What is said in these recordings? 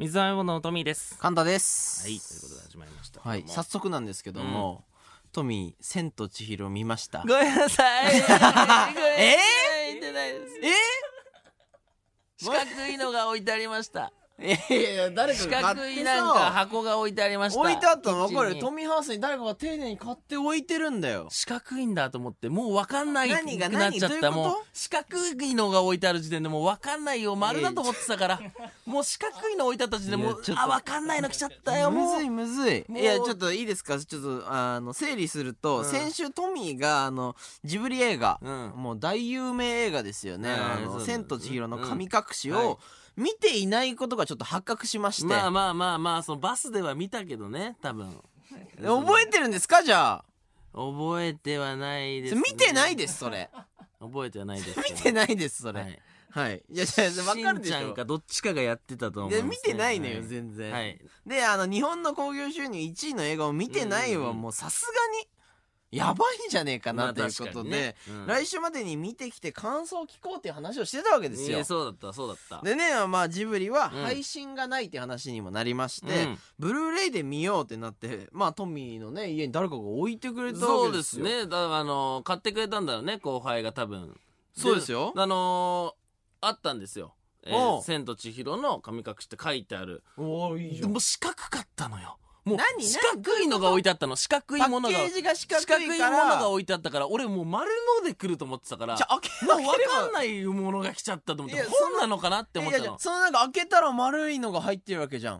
水溜のトミーです。カンタです。はい、ということで始まりました。はい、早速なんですけども、トミー、千と千尋見ました。ごめんなさい。えー、見てないです。え四角いのが置いてありました。えいやいや、誰四かが買角っていなんかさ、箱が置いてありました。置いてあったの？分かるキッチンにトミーハウスに誰かが丁寧に買って置いてるんだよ。四角いんだと思って、もう分かんないく何？がなっちゃった。何どういうこと？もう、四角いのが置いてある時点でもう分かんないよ。丸だと思ってたから。もう四角いの置いてあった時点でもういやちょっ、とあ、分かんないの来ちゃったよ、もうむずい。むずい。もういや、ちょっといいですか？ちょっと、あの、整理すると、うん先週トミーが、あの、ジブリ映画、うんもう大有名映画ですよね。うんあの、そうだ千と千尋の神隠しうんはいを、見ていないことがちょっと発覚しまして。まあまあまあまあ、そのバスでは見たけどね、多分。覚えてるんですか？じゃあ。覚えてはないです、見てないです、それ。覚えてはないです見てないです、そそれ。はい。いや、いや、わかるでしょしんちゃん。かどっちかがやってたと思う、で見てないのよ、はい全然。はいで、あの、日本の興行収入1位の映画を見てないは、もうさすがに、やばいんじゃねえかな、まあということでね、うん。来週までに見てきて感想を聞こうっていう話をしてたわけですよ。そうだったそうだった。でね、まあ、ジブリはうん。配信がないって話にもなりまして、うん。ブルーレイで見ようってなって、まあ、トミーのね、家に誰かが置いてくれたそうでわけですよ。すね。だからあの買ってくれたんだよね後輩が多分。そうですよ。あのーあったんですよ「えー千と千尋の神隠し」って書いてある。おーいいじゃん。もう四角かったのよもう何？四角いのが置いてあったの。四角いパものが。ッケージが四角いから。四角いものが置いてあったから俺もう丸ので来ると思ってたから。じゃあ開けもう分かんないものが来ちゃったと思って本なのかなって思っいやいやたのそのなんか開けたら丸いのが入ってるわけじ開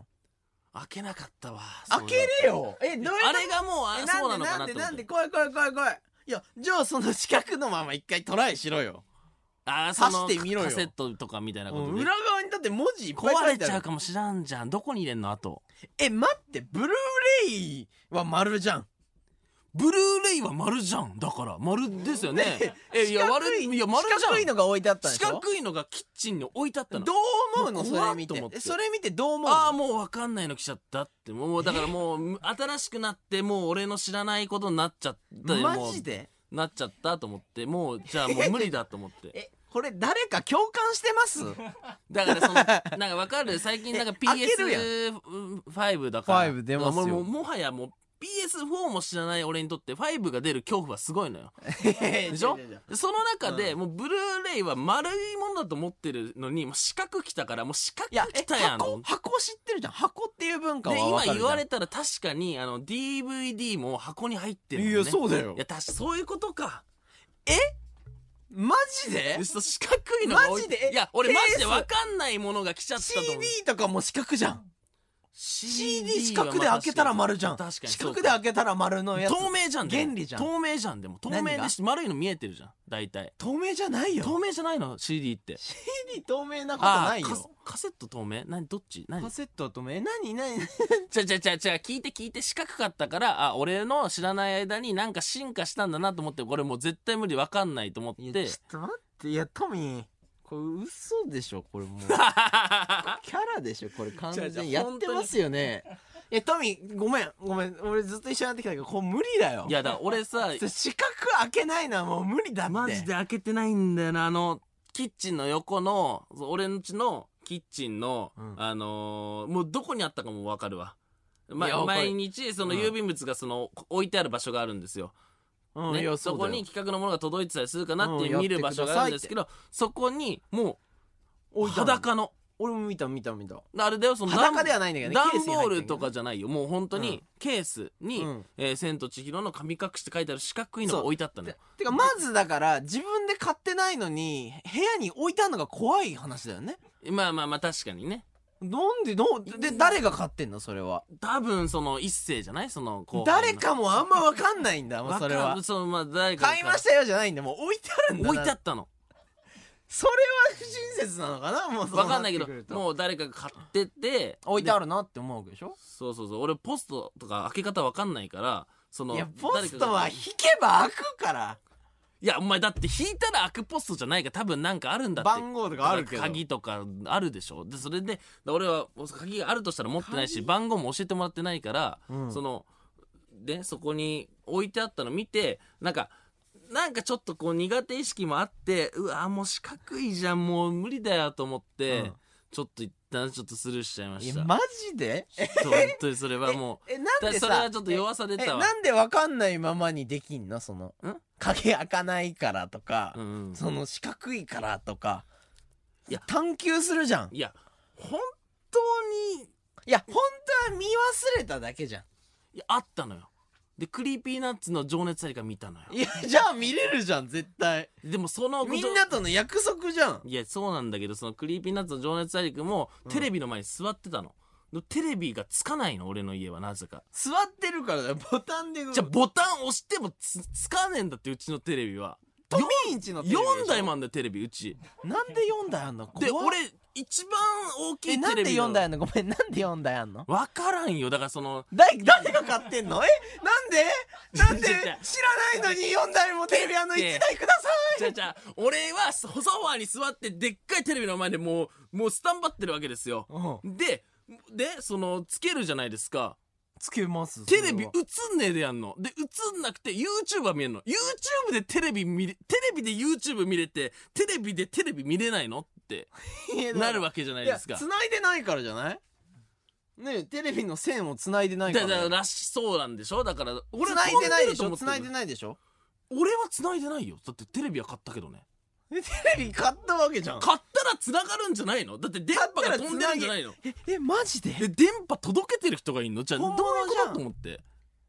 開けなかったわ開けれよ。えどういうこと？あれがもうあえそうなのかなって。で？なんで？怖い怖い怖い怖い。いやじゃあその四角のまま一回トライしろよあーその刺してみろよ。カセットとかみたいなことで。裏側にだって文字いっぱい書壊れいてちゃうかもしらんじゃん。どこに入れんの？あと。え待ってブルーレイは丸じゃん。ブルーレイは丸じゃん。だから。丸ですよね。えいや四いいや丸じ四角いのが置いてあったんで四しょ？角いのがキッチンに置いてあったの。どう思うの？それ見て。っと思って。えそれ見てどう思うの？ああもう分かんないの来ちゃった。ってもうだからもう新しくなってもう俺の知らないことになっちゃったマもうジで？なっちゃったと思って。もうじゃあもう無理だと思って。えこれ誰か共感してます？だからそのなんか分かる？最近なんかえ 開けるやん。PS5 だから。5出ますよ。もうもはやもう PS4 も知らない俺にとって5が出る恐怖はすごいのよ。で でしょ？その中で、うもうブルーレイは丸いものだと思ってるのにもう四角来たからもう四角来たやん。箱？箱知ってるじゃん。箱っていう文化はで今分かるじゃん。言われたら確かにあの DVD も箱に入ってるね。いやそうだよ。いや確かそういうことかマジで？四角いのが置い。マジで？えいや俺マジでケース。分かんないものが来ちゃったと思う。CD とかも四角じゃん CD 四角では開けたら丸じゃん。確かに四角で開けたら丸のやつ。透明じゃん原理じゃん。透明じゃんでも。透明でし丸いの見えてるじゃん。大体。透明じゃないよ。透明じゃないの？CD って。CD 透明なことないよ。カカセット透明？何？どっち？何？カセットは透明？え何？何？じゃじゃじゃじゃ聞いて聞いて四角かったからあ俺の知らない間になんか進化したんだなと思ってこれもう絶対無理。分かんないと思って。ちょっと待って。いやトミーこれ嘘でしょこれもう。キャラでしょこれ。完全に。やってますよね。いやトミーごめんごめん。俺ずっと一緒にやってきたけどこれ無理だよ。いやだ俺さ四角開けないのはもう無理だって。マジで開けてないんだよな。あのキッチンの横の俺んちのキッチンの、うん。あのーもうどこにあったかも分かるわ、ま毎日そのうん。郵便物がその置いてある場所があるんですよ、うんねいやうだよ。そうこに企画のものが届いてたりするかなってうん見る場所があるんですけど、そこにもう置いてある裸の。俺も見た見た見た。あれだよその裸ではないんだけどね段ボールとかじゃないよ。もう本当うん。にケースにうん「えー千と千尋の神隠し」って書いてある四角いのが置いてあったのよ。てかまずだから自分で買ってないのに部屋に置いてあるのが怖い話だよね。まあまあまあ確かにねなんでどうで誰が買ってんの？それは。多分その一世じゃない？その後輩の。誰かもあんま分かんないんだ。もうそれは。そうまあ誰かが。買いましたよじゃないんだ。もう置いてあるんだな。置いてあったの。それは不親切なのかな？もうそうわかんないけどってくると。もう誰かが買っててる置いてあるなって思うわけでしょ？そうそうそう。俺ポストとか開け方わかんないからそのいやポストは誰か引けば開くからいやお前だって引いたら開くポストじゃないから多分なんかあるんだって。番号とかあるけど。鍵とかあるでしょ。でそれで俺は鍵があるとしたら持ってないし鍵？番号も教えてもらってないから、うん。そのでそこに置いてあったの見てなんかなんかちょっとこう苦手意識もあってうわもう四角いじゃんもう無理だよと思って、ちょっと一旦ちょっとスルーしちゃいました。マジで？ちょっと本当にそれはもえなんでさそれはちょっと弱さ出えたわ。なんでわかんないままにできんの？そのん。鍵開かないからとか、うんうん。その四角いからとか。いや。探求するじゃん。いや本当に。いや本当は見忘れただけじゃん。いやあったのよで Creepy Nuts の情熱大陸が見たのよ。いやじゃあ見れるじゃん絶対。でもそのみんなとの約束じゃん。いやそうなんだけどその Creepy Nuts の情熱大陸もうん。テレビの前に座ってたの、でテレビがつかないの俺の家はなぜか。座ってるからだよボタンでじゃあボタン押してもつかねえんだってうちのテレビはトミーンチのテレビでしょ4台もあんだよテレビうち。なんで4台あんの？で俺一番大きえなんでいテレビの4台あんの？ごめんなんで4台あんの？分からんよ。だからそのだ誰が買ってんの？えなんで？なんで？違う違う知らないのに4台もテレビあんの？1台くださじゃあじゃあ俺はソファーに座ってでっかいテレビの前でもうもうスタンバってるわけですよ。いででそのつけるじゃないですかつけますテレビ映んねえでやんの。で映んなくて YouTube は見えんの。YouTube でテレビ見れテレビで YouTube 見れてテレビでテレビ見れないの？って なるわわけじゃないですか。繋いでないからじゃない？ねえテレビの線を繋いでないかだらかららしそうなんでしょ？だから俺繋いでないでしょ？繋いでないでしょ？俺は繋いでないよ。だってテレビは買ったけどね。えテレビ買ったわけじゃん。買ったら繋がるんじゃないの？だって電波が飛んでるんじゃないの？ええマジで？え電波届けてる人がいんの？じゃあどういうことと思って？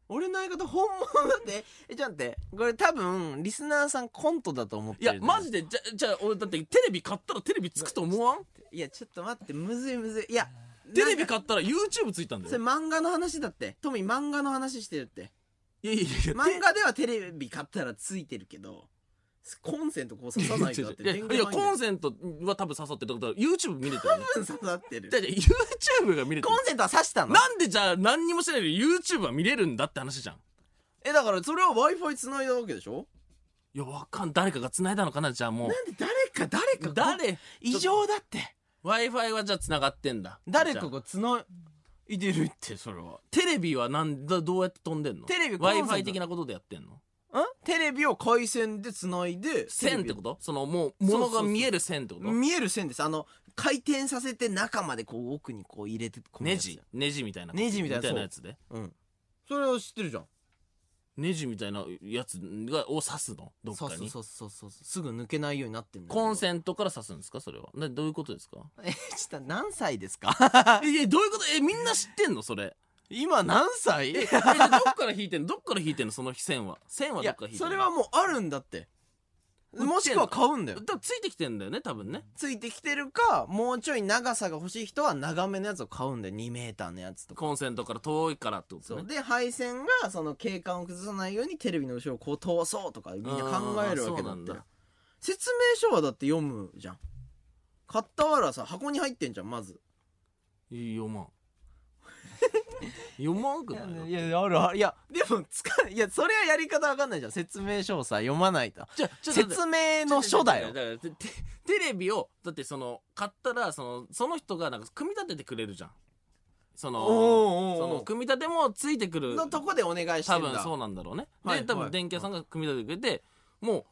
俺の相方本物だって。えちょっと待って。これ多分リスナーさんコントだと思っているやマジで。じゃじゃあ俺だってテレビ買ったらテレビつくと思わん？いやちょっと待って。むずいむずい。いやテレビ買ったら YouTube ついたんだそれよ漫画の話だって。トミー漫画の話してるって。いやいやいや漫画ではテレビ買ったらついてるけどコンセントこう刺さないとだっていやコンセントは多分刺さってるってことは YouTube 見れてるね。ン刺さってる。じゃあじゃあ YouTube が見れてる。コンセントは刺したの？なんでじゃあ何にもしないで YouTube は見れるんだって話じゃん。えだからそれは w i f i 繋いだわけでしょ？いやわかん誰かが繋いだのかな？じゃあもう。なんで誰か誰か誰？異常だって。W i f i はじゃあ繋がってんだ。誰かが繋いでるって。それは。テレビはなんだどうやって飛んでんの？テレビ w i コン f セン i ト的なことでやってんの？んテレビを回線で繋いで線ってこと？とそのもう物が見える線ってこと？見える線です。あの回転させて中までこう奥にこう入れてネジ？ネジみたいなネジみたいなやつ。で？うん。それを知ってるじゃん。ネジみたいなやつがを刺すの？どっかに？そうそうそうそう。すぐ抜けないようになってんだコンンセントから刺すんですか？それは。などういうことですか？えちょっと何歳ですか？えどういうこと？えみんな知ってんの？それ今何歳？ええじゃあどっから引いてんの？どっから引いてんの？その線は。線はいどっやから引いてんの？それはもうあるんだって。売ってんの？もしくは買うんだよ。だからついてきてんだよね多分ね。ついてきてるかもうちょい長さが欲しい人は長めのやつを買うんだよ。2メーターのやつとか。コンセントから遠いからってことね。そう。で配線がその景観を崩さないようにテレビの後ろをこう通そうとかみんな考えるわけだって。あーそうなんだ。説明書はだって読むじゃん。買ったわらさ箱に入ってんじゃんまず。読まん 読まんくないいやあるある。いやでもつかいやそれはやり方わかんないじゃん。説明書をさ読まないと。じゃあちょっと説明の書だよ。からテテテレビをだってその買ったらそのその人がなんか組み立ててくれるじゃん。そのおーおーおー。その組み立てもついてくる。のとこでお願いしてんだ。多分そうなんだろうね、はいはい。で多分電気屋さんが組み立ててくれて、も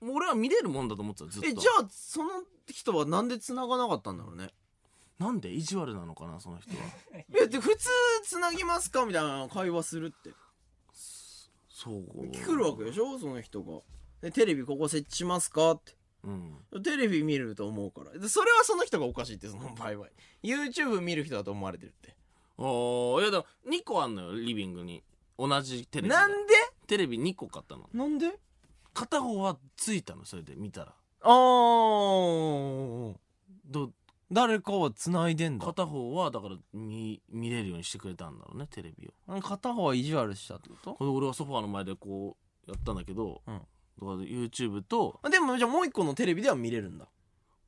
うもう俺は見れるもんだと思ってたずっと。えじゃあその人はなんで繋がなかったんだろうねなんで意地悪なのかなその人は。えで普通繋ぎますかみたいな会話するって。そう。来るわけでしょその人が。でテレビここ設置しますかって。うん。テレビ見ると思うから。でそれはその人がおかしいってその場合は。YouTube 見る人だと思われてるって。おーいやでも2個あんのよリビングに。同じテレビが。なんで？テレビ2個買ったの。なんで？片方はついたのそれで見たら。あー。ど誰かは繋いでんだ。片方はだから見見れるようにしてくれたんだろうねテレビを。片方は意地悪したってここれ俺はソファーの前でこうやったんだけど、うん。だから YouTube ととでもじゃあもう一個のテレビでは見れるんだ。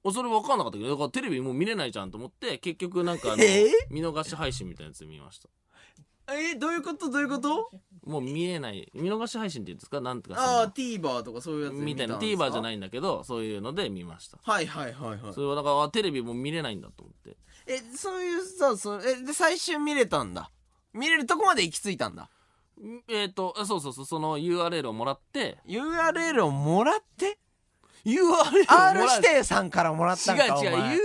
おそれ分かんなかったけどだからテレビもう見れないじゃんと思って結局なんかあの、えー？見逃し配信みたいなやつで見ましたえどういうこと？どういうこと？もう見えない。見逃し配信って言うんですか？なんとかその。ああ TVer とかそういうやつでみたいな。TVer じゃないんだけどそういうので見ました。はいはいはいはい。それはだからあテレビも見れないんだと思って。えそういうさそうえで最終見れたんだ。見れるとこまで行き着いたんだ。ん？えっ、とあそうそうそうその URL をもらって。URL をもらって？URL 指定さんからもらったんか違う違う。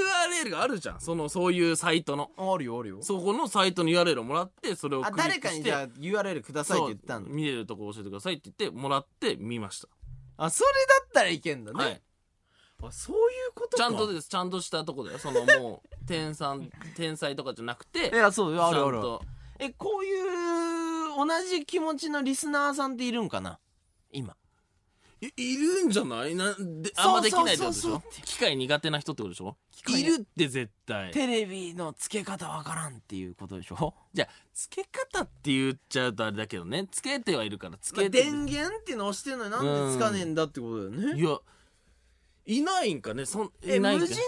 URL があるじゃん。そのそういうサイトの。あるよあるよ。そこのサイトの URL をもらってそれをあクリックして。誰かにじゃあ URL くださいって言ったんだ。そう見れるとこ教えてくださいって言ってもらって見ました。あそれだったらいけんだね、はい。あそういうことか。ちゃんとです。ちゃんとしたとこだよ。そのもう天才 天才とかじゃなくていやそうあるある。えこういう同じ気持ちのリスナーさんっているんかな？今いいるんじゃない？なんでそうあんまできないってことでしそうょ機械苦手な人ってことでしょ？械いる。って絶対。テレビの付け方わからんっていうことでしょ？じゃあ付け方って言っちゃうとあれだけどね。付けてはいるから付まあけて、電源っていうの押してんのになんでつかねえんだってことだよね。いやいないんかね？そんえいないんか無人島に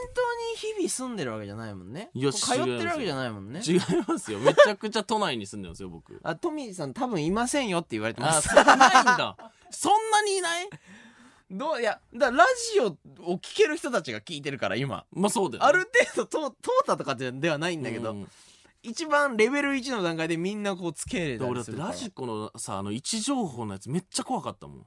日々住んでるわけじゃないもんね。いや通ってるわけじゃないもんね。違いますよ。めちゃくちゃ都内に住んでますよ僕。あトミーさん多分いませんよって言われてます。あそんないんだ。そんなにいない？どう？いやだからラジオを聞ける人たちが聞いてるから今。まあそうだよ、ね、ある程度通通ったとかでではないんだけど、うん。一番レベル1の段階でみんなこうつけれたで俺だってりするからラジコのさあの位置情報のやつめっちゃ怖かったもん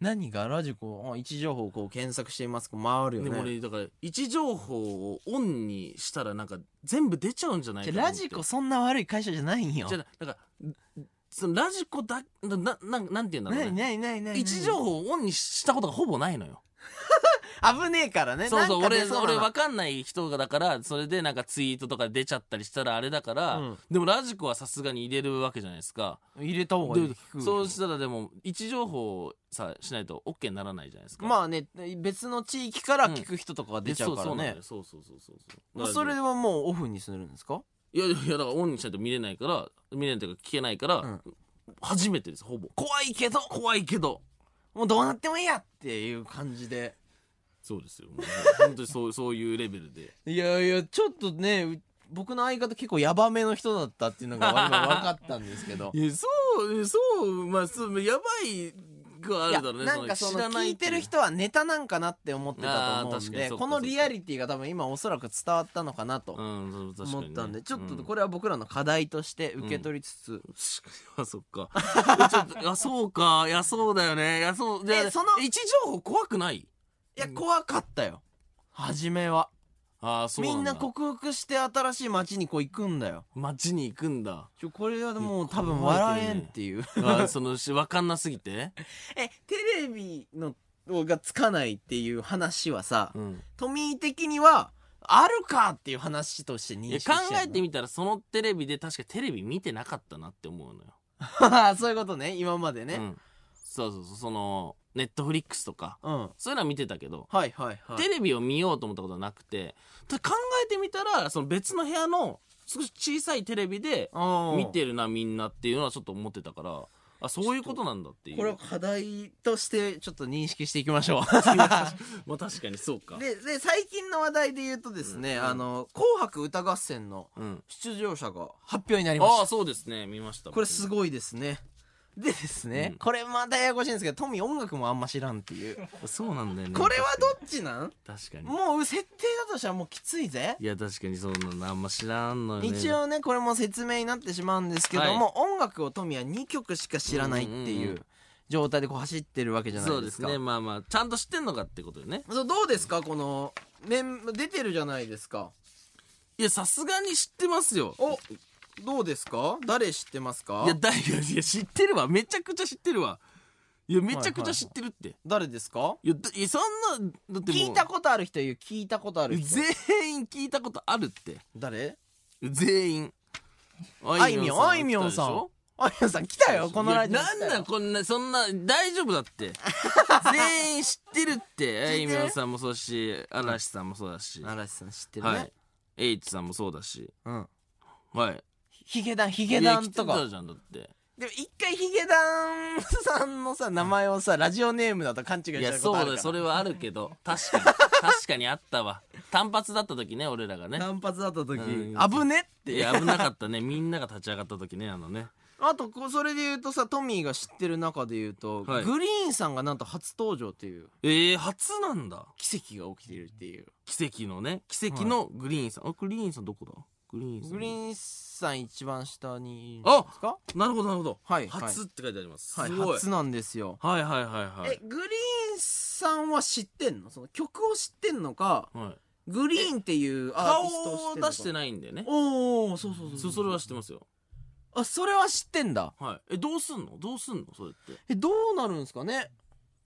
何がラジコあ位置情報をこう検索しています回るよでもね俺だから位置情報をオンにしたらなんか全部出ちゃうんじゃないかじと思って。ゃあラジコそんな悪い会社じゃないんよ。じゃあなんかそのラジコだななななんて言うんだろう何ね何何何位置情報をオンにしたことがほぼないのよ危ねえからね。そうそう俺俺分かんない人がだからそれでなんかツイートとか出ちゃったりしたらあれだから、うん。でもラジコはさすがに入れるわけじゃないですか。入れた方がいい。でそうしたらでも位置情報をさしないと OK にならないじゃないですか。まあね別の地域から聞く人とかが出ちゃうからね。そうそうそうそうそうまあそうそれはもうオフにするんですか？いやいやいやだからオンにしないと見れないから見れないというか聞けないから、うん。初めてですほぼ。怖いけど。怖いけど。もうどうなってもいいやっていう感じでそうですよ。本当にそう そういうレベルで。いやいやちょっとねう僕の相方結構ヤバめの人だったっていうのが今分 かったんですけど。いやそうそうまあそうやばいがあるだろうね。なんかその知らない聞いてる人はネタなんかなって思ってたと思うんでこのリアリティが多分今おそらく伝わったのかなと思ったんでちょっとうん。これは僕らの課題として受け取りつつ、あそっか。ちょっとあそうか。いやそうだよね。いやそうでえその位置情報怖くない？いや怖かったよ。初めは。ああそうみんな克服して新しい街にこう行くんだよ。街に行くんだ。ちょこれはもう多分笑えんっていう。あーそのし分かんなすぎて？えテレビのがつかないっていう話はさ、うん。トミー的にはあるかっていう話として認識して考えてみたらそのテレビで確かテレビ見てなかったなって思うのよ、み そういうことね今までね。うん、そうそうそうそのネットフリックスとかうん、そういうのは見てたけど、はいはいはい。テレビを見ようと思ったことはなくて考えてみたらその別の部屋の少し小さいテレビでうん。見てるなみんなっていうのはちょっと思ってたからあそういうことなんだっていう。これを課題としてちょっと認識していきましょう。まあ確かにそうか。でで最近の話題で言うとですね「うん。あの紅白歌合戦」のうん。出場者が発表になりました。ああそうですね。見ましたこれすごいですねでですね、うん。これまたややこしいんですけどトミー音楽もあんま知らんっていう。そうなんだよねこれはどっちなん？確かに。もう設定だとしたらもうきついぜ。いや確かにそうなのあんま知らんのよね。一応ねこれも説明になってしまうんですけども、音楽をトミーは2曲しか知らないってうんうんいううん。状態でこう走ってるわけじゃなそですいうですかね。まあまあちゃんと知ってんのかってことよね。そうどうですか？この面出てるじゃないですか。いやさすがに知ってますよ。おどうですか？誰知ってますか？いやだいやいや知ってるわ。めちゃくちゃ知ってるわ。いやめちゃくちゃ知ってるって、い誰ですか？やだいやそんなだってもう。聞いたことある人言う聞いたことある人。全員聞いたことあるって。誰？全員。あいみょんあいみょんさん。あいみょんさん来たよ。このラジオいやなんだこんなそんな大丈夫だって。全員知ってるって。あいみょんさんもそうだし嵐さんもそうだし、嵐さん知ってるね、はい。エイチさんもそうだし。うん。はいヒゲダンヒゲいダンとか。じゃんだって。でも一回ヒゲダンさんのさ名前をさラジオネームだと勘違いしちゃいやうことあるから。そうだよ。それはあるけど。確かに。確かにあったわ。単発だった時ね俺らがね。単発だった時、うん。危ねって。いや危なかったね。みんなが立ち上がった時ねあのね。あとこうそれで言うとさトミーが知ってる中で言うと、はい。グリーンさんがなんと初登場っていう。えー、初なんだ。奇跡が起きているっていう。奇跡のね。奇跡のグリーンさん、あグリーンさんどこだ？グリーンさん。グリーンさん一番下にいるんあですか？なるほどなるほど、はい初って書いてあります、はいすごい。初なんですよ、はいはいはいはい。えグリーンさんは知ってんの？その曲を知ってんのかはい。グリーンっていうアー顔ティストをを出してないんだよね。おおそうそうそうそそれは知ってますよ。あそれは知ってんだ。はい。えどうすんの？どうすんの？それって。えどうなるんですかね？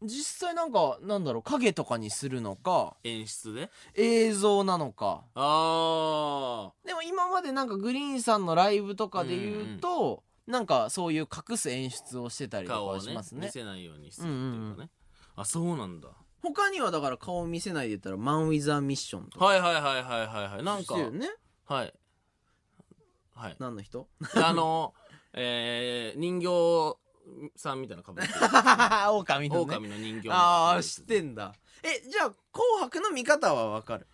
実際なんかなんだろう影とかにするのか演出で？映像なのか。あでも今までなんかグリーンさんのライブとかで言うと、なんかそういう隠す演出をしてたりとかはしますね。見せないようにするっていうかね、あそうなんだ。他にはだから顔見せないで言ったらマン・ウィザー・ミッションとか。はいはいはいはいはいはい。なんか。ね。はい。はい。何の人？あのえー、人形さんみたいなかぶってる。狼のね。狼の人形ああ知ってんだ。えじゃあ「紅白」の見方はわかる？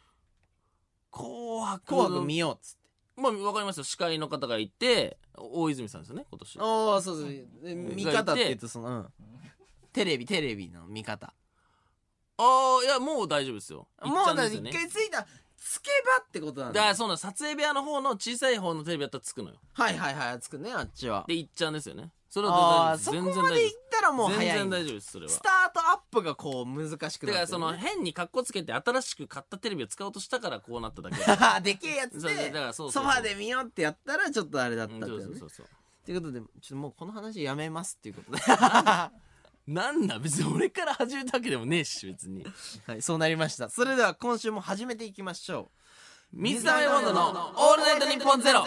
紅白紅白見ようっつって。まあわかりますよ。司会の方がいて大泉さんですよね今年。ああそうそうで見方って言うとその、うん、テレビテレビの見方。ああいやもう大丈夫ですよ。もうだ一回ついたつけばってことなんだ。だからそうなの撮影部屋の方の小さい方のテレビやったらつくのよ。はいはいはいつくねあっちは。でいっちゃうんですよねそれあはあそこ全然までいったらもう全早い。んだ然大丈夫ですそれは。スタートアップがこう難しくなってる、ね、だからその変にカッコつけて新しく買ったテレビを使おうとしたからこうなっただけ でけえやつそうだでからそうそう。ソファで見ようってやったらちょっとあれだったんだよね。うんそうそうそうそう。ということでちょっともうこの話やめますっていうことで。なんだ別に俺から始めたわけでもねえし別に。はいそうなりました。それでは今週も始めていきましょう。水溜りボンドの「オールナイトニッポンゼロ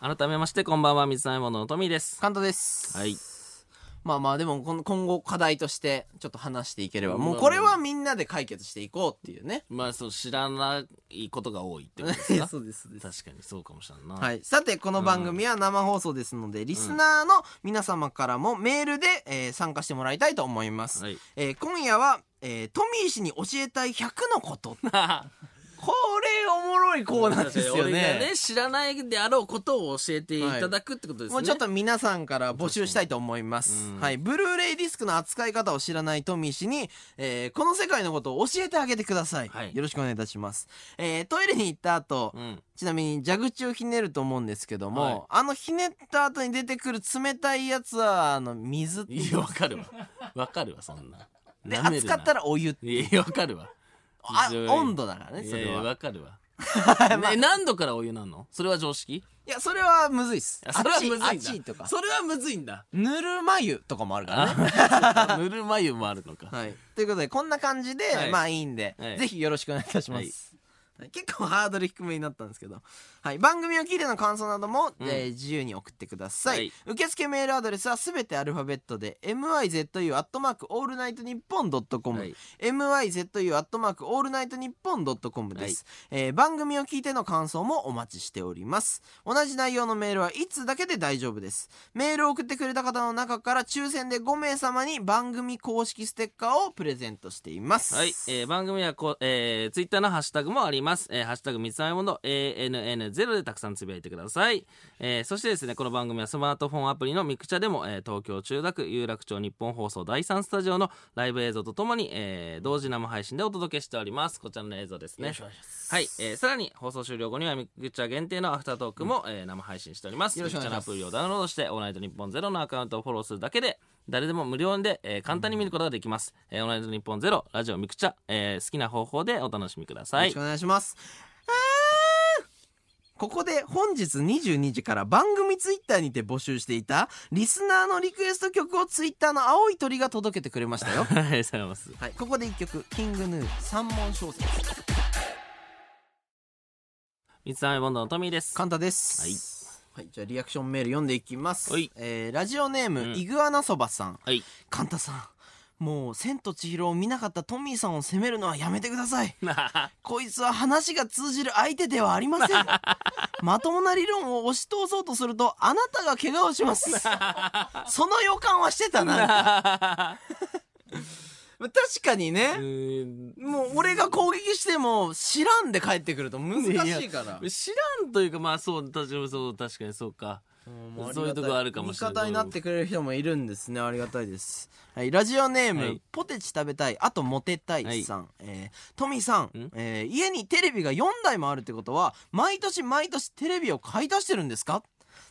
改めましてこんばんは水溜りボンドのトミーです。カントです。はい。まあまあでも今後課題としてちょっと話していければうん。もうこれはみんなで解決していこうっていうね。まあそう知らないことが多いってことですか？そうですそうです。確かにそうかもしれんな。はい、さてこの番組は生放送ですので、リスナーの皆様からもメールで、えー参加してもらいたいと思います、はい。えー今夜は、えートミー氏に教えたい100のこと これおもろいコーナーですよ俺がねね知らないであろうことを教えていただくってことですね、もうちょっと皆さんから募集したいと思います。うん。はい。ブルーレイディスクの扱い方を知らないトミー氏に、えーこの世界のことを教えてあげてください。はい。よろしくお願いいたします。えートイレに行った後、うん。ちなみに蛇口をひねると思うんですけども、はい。あのひねった後に出てくる冷たいやつは、あの、水いやわかるわ。わかるわそんな。で、熱かったらお湯って。いやわかるわあ温度だからね、それは。わかるわ。ね何度からお湯なんの？それは常識？いや、それはむずいっす。それはむずいんだ。それはむずいんだ。ぬるま湯とかもあるからね。あ ぬるま湯もあるのか。はい。ということで、こんな感じで、はい。まあいいんで、はい。ぜひよろしくお願いいたします。結構ハードル低めになったんですけど、はい、番組を聞いての感想なども、うん。えー自由に送ってください、はい。受付メールアドレスはすべてアルファベットで myzu アットマークオールナイトニッポンドットコムはい。myzu アットマークオールナイトニッポンドットコムです、えー番組を聞いての感想もお待ちしております。同じ内容のメールは1通だけで大丈夫です。メールを送ってくれた方の中から抽選で5名様に番組公式ステッカーをプレゼントしています。はい、えー番組はこう、えー、ツイッターのハッシュタグもあります。えー、ハッシュタグ三つ編みもの ANN0 でたくさんつぶやいてください。えー、そしてですね、この番組はスマートフォンアプリのミクチャでも、えー、東京千代田区有楽町ニッポン放送第3スタジオのライブ映像とともに、えー、同時生配信でお届けしております。こちらの映像ですね。はい、えー、さらに放送終了後にはミクチャ限定のアフタートークも、えー、生配信しております。よろしくお願いしますミクチャのアプリをダウンロードして、オールナイトニッポンゼロのアカウントをフォローするだけで、誰でも無料で、えー簡単に見ることができます。えー、オールナイトニッポンゼロ、ラジオミクチャ、えー好きな方法でお楽しみくださいよろしく。お願いします。ここで本日22時から番組ツイッターにて募集していたリスナーのリクエスト曲をツイッターの青い鳥が届けてくれましたよ。ありがとうございます。はい、ここで一曲、キングヌー三問小説。三つ編みボンドのトミーです。カンタです。はい。はい、じゃあリアクションメール読んでいきます。はいえーラジオネーム、うんイグアナそばさん。はい。カンタさん、もう千と千尋を見なかったトミーさんを責めるのはやめてください。こいつは話が通じる相手ではありません。まともな理論を押し通そうとすると、あなたが怪我をします。その予感はしてたな。確かにうね、ーん。もう俺が攻撃しても知らんで帰ってくると難しいから。知らんというか、まあそう、確かにそう、確かにそうか。もそういうとこあるかもしれない。味方になってくれる人もいるんですね。ありがたいです、はい、ラジオネーム、はい。ポテチ食べたい。あとモテたいさん、えートミーさん。ん、えー家にテレビが4台もあるってことは毎年毎年テレビを買い足してるんですか？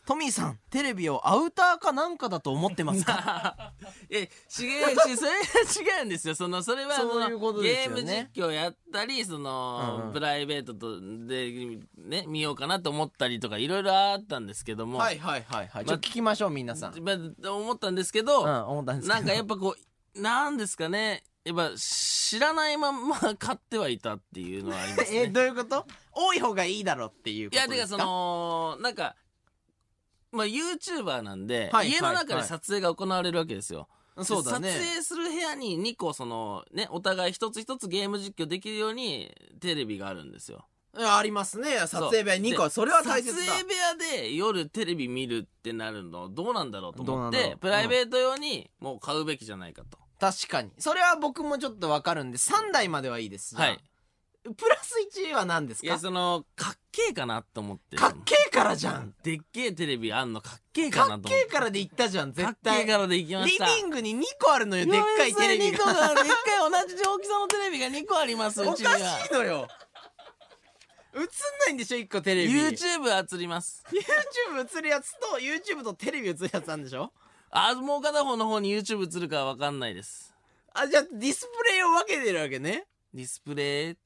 トミーさんテレビをアウターかなんかだと思ってますか？え違うしそれは違うんですよ。そのそれはそういうことですゲーム実況やったりその、うんうん。プライベートとでね見ようかなと思ったりとかいろいろあったんですけども、はいはいはいはい。ちょっと聞きましょう皆さん。まあ思ったんですけど、うん思ったんですなんかやっぱこうなんですかね。やっぱ知らないまんま買ってはいたっていうのはありますね。えどういうこと？多い方がいいだろうっていういことですか？やてかそのなんかまあ YouTuber なんで、はい家の中はいで撮影が行われるわけですよ。そうだね。で撮影する部屋に2個そのねお互い一つ一つゲーム実況できるようにテレビがあるんですよ。いやありますね。撮影部屋2個。でそれは大切だ。撮影部屋で夜テレビ見るってなるのどうなんだろうと思っどうなんだろう。てプライベート用にもう買うべきじゃないかと。確かに。それは僕もちょっとわかるんで3台まではいいです。じゃあ。はい。プラス1は何ですいやかそのかっけえかなと思って。かっけえからじゃん。でっけえテレビあんのかっけえかかっなと思って。けえからで言ったじゃん絶かっけ対えからで行きまリした。ビングに2個あるのよでっかいテレビ2個ががでっかい同じ大きさのテレビが。2個ありますう。おかちにはしいのよ。映んないんでしょ1個テレビ。YouTube は映ります。YouTube 映るやつと YouTube とテレビ映るやつあるんでしょ？あもう片方の方に YouTube 映るかは分かんないです。あじゃあディスプレイを分けてるわけね。ディスプレイ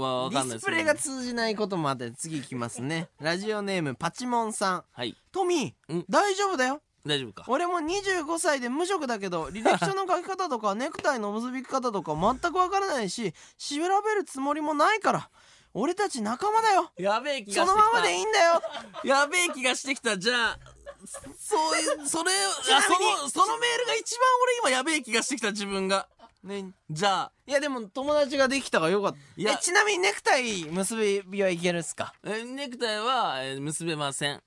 は分デかんないですけど。ィスプレイが通じないこともあって次行きますね。ラジオネームパチモンさん。はい。トミーん。大丈夫だよ。大丈夫か。俺も25歳で無職だけど履歴書の書き方とか ネクタイの結び方とか全くわからないし調べるつもりもないから俺たち仲間だよ。やべえ気がしてきた。そのままでいいんだよ。やべえ気がしてきた。じゃあそういうそれちなみにのそのメールが一番俺今やべえ気がしてきた自分がねじゃあ。いやでも友達ができたからよかった。いや。えちなみにネクタイ結びはいけるっすか？えネクタイはえー結べません。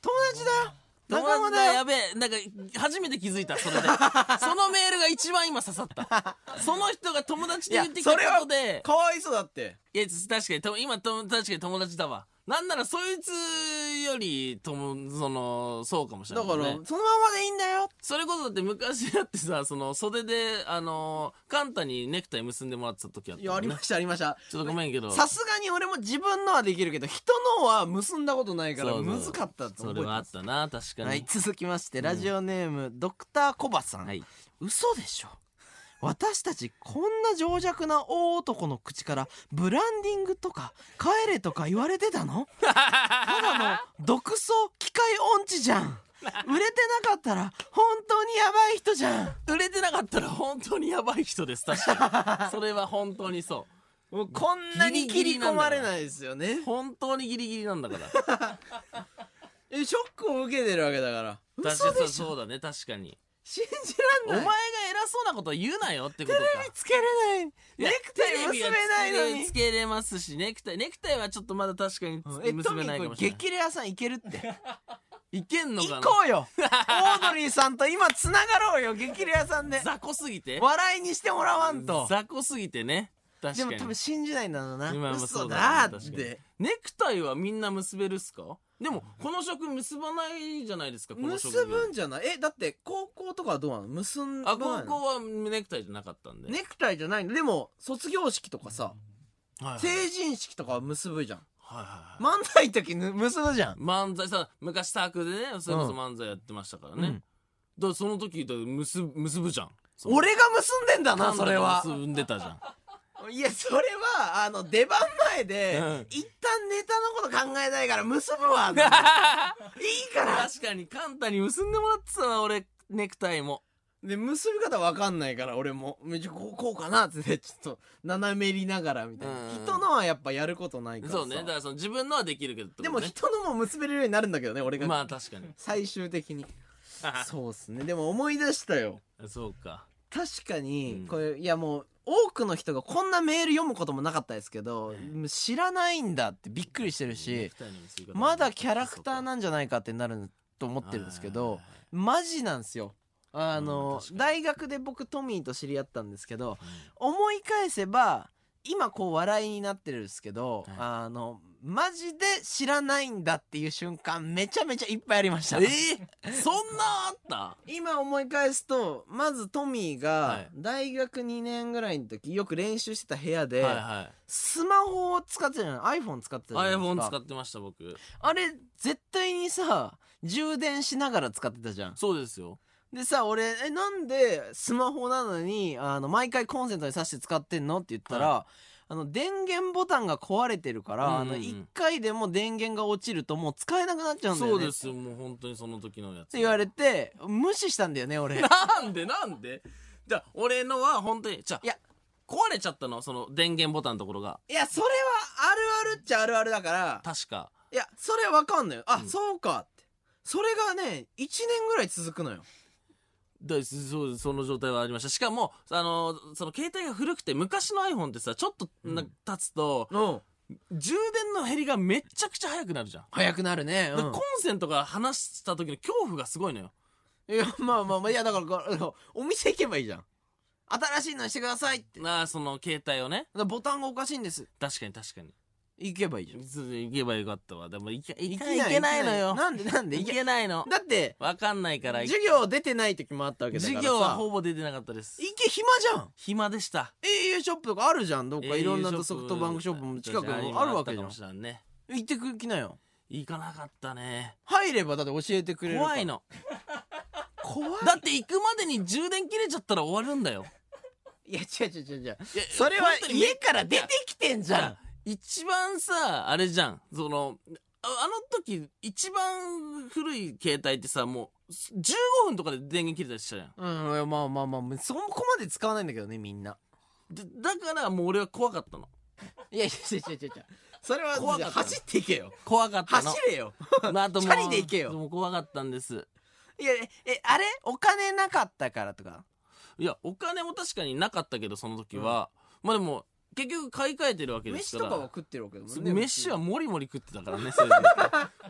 友達だよ。友仲間だよ。達だやべえなんか初めて気づいたそれで。そのメールが一番今刺さった。その人が友達って言ってきたことで。かわいそうだって。いや確かにと今と確かに友達だわなんならそいつよりともそのそうかもしれだから、ない、ね、そのままでいいんだよ。それこそだって昔だってさその袖であのカンタにネクタイ結んでもらってた時あったね。いやありましたありました。ちょっとごめんけど。さすがに俺も自分のはできるけど人のは結んだことないから難かったとそれはあったな確かに。はい続きましてラジオネーム、ドクターコバさん、はい。嘘でしょ私たちこんな情弱な大男の口からブランディングとか帰れとか言われてたの？ただの 独創機械音痴じゃん。売れてなかったら本当にヤバい人じゃん。売れてなかったら本当にやばい人です確かに。それは本当にそう。もうこんなに切り込まれないですよね本当にギリギリなんだから。えショックを受けてるわけだから。嘘でしょ？にそうだね確かに信じお前がらんない。偉そうなこと言うなよってことか。つけれない。ネクタイ結べないのに。つけれますしネクタイネクタイはちょっとまだ確かにえ結べないかもしれない。激レアさんいけるって。いけんのかな？行こうよ。オードリーさんと今つながろうよ激レアさんで。雑魚すぎて？笑いにしてもらわんと。雑魚すぎてね。確かに。でも多分信じないんだろうな。今もそう嘘だだね確かに。ってネクタイはみんな結べるっすか？でもこの職結ばないじゃないですかこの職結ぶんじゃない？えだって高校とかはどうなの？結んばあないの高校はネクタイじゃなかったんで、ネクタイじゃないの？でも卒業式とかさはいはい、成人式とかは結ぶじゃん。はいはいはい。漫才の時ぬ結ぶじゃん。漫才さ昔サークルでねそれこそうん。漫才やってましたからね、うん。だからその時だから結ぶ結ぶじゃん。俺が結んでんだなそれは。結んでたじゃん いやそれはあの出番前で、うん。一旦ネタのこと考えたいから結ぶわ いいから。確かにカンタに結んでもらってたわ俺ネクタイも。で結び方わかんないから俺も。めっちゃこうこうかなってねちょっと斜めりながらみたいな、うん。人のはやっぱやることないからさ。そうね。だからその自分のはできるけどってでことね。も人のも結べれるようになるんだけどね俺が、まあ確かに。最終的に。そうっすね。でも思い出したよ。そうか。確かにうん。これ、いやもう多くの人がこんなメール読むこともなかったですけど、知らないんだってびっくりしてるネしまだキャラクターなんじゃないかってなると思ってるんですけどマジなんですよ。あうんの大学で僕トミーと知り合ったんですけど思い返せば今こう笑いになってるんですけど、はい。あのマジで知らないんだっていう瞬間めちゃめちゃいっぱいありました。えー、そんなあった？今思い返すとまずトミーがはい。大学2年ぐらいの時よく練習してた部屋で、はいはい。スマホを使ってたじゃない？iPhone 使ってたじゃないです iPhone か使ってました僕。あれ絶対にさ充電しながら使ってたじゃん。そうですよ。でさ俺えなんでスマホなのにあの毎回コンセントに挿して使ってんの？って言ったら、あの電源ボタンが壊れてるから、うんうんうん。あの1回でも電源が落ちるともう使えなくなっちゃうんだよね。そうです。よもう本当にその時のやつって言われて無視したんだよね俺。なんで？なんで？じゃあ俺のは本当にじゃあいや。壊れちゃったの？その電源ボタンのところが。いやそれはあるあるっちゃあるあるだから。確か。いやそれわかんない。よあ、うん。そうかって。それがね1年ぐらい続くのよだそうその状態はありました。しかもあのその携帯が古くて昔の iPhone ってさちょっとなうん経つと、うん。充電の減りがめっちゃくちゃ早くなるじゃん、早くなるね、でコンセントが離した時の恐怖がすごいのよ。いやまあまあまあいやだからお店行けばいいじゃん。新しいのにしてくださいって。だかなあその携帯をね。らボタンがおかしいんです。確かに確かに行けばいいじゃん。行けばよかったわ。でも行け行行けいけないのよ。なんでなんで？行行けけないの。だってわかんないから。授業出てない時もあったわけだからさ。授業はほぼ出てなかったです。行け暇じゃん。暇でした。au ショップとかあるじゃん。どっかいろんなソフトバンクショップも近くにあるわけじゃん。あったかもしれんね。行ってくきなよ。行かなかったね。入ればだって教えてくれるから。怖いの。怖い。だって行くまでに充電切れちゃったら終わるんだよ。いや違う違う違う違う。それは家から出てきてんじゃん一番さあれじゃん。そのああの時一番古い携帯ってさもう15分とかで電源切れたりしたじゃん。うんまあまあまあそこまで使わないんだけどねみんな。でだからもう俺は怖かったの。いやいやいやいやいやそれは怖かった走っていけよ。怖かったの。走れよ。まああともうチャリで行けよ。もう怖かったんです。いやええあれ？お金なかったからとか？いやお金も確かになかったけどその時は、まあでも結局買い替えてるわけですから。飯とかは食ってるわけだもんね飯はもりもり食ってたからねそれで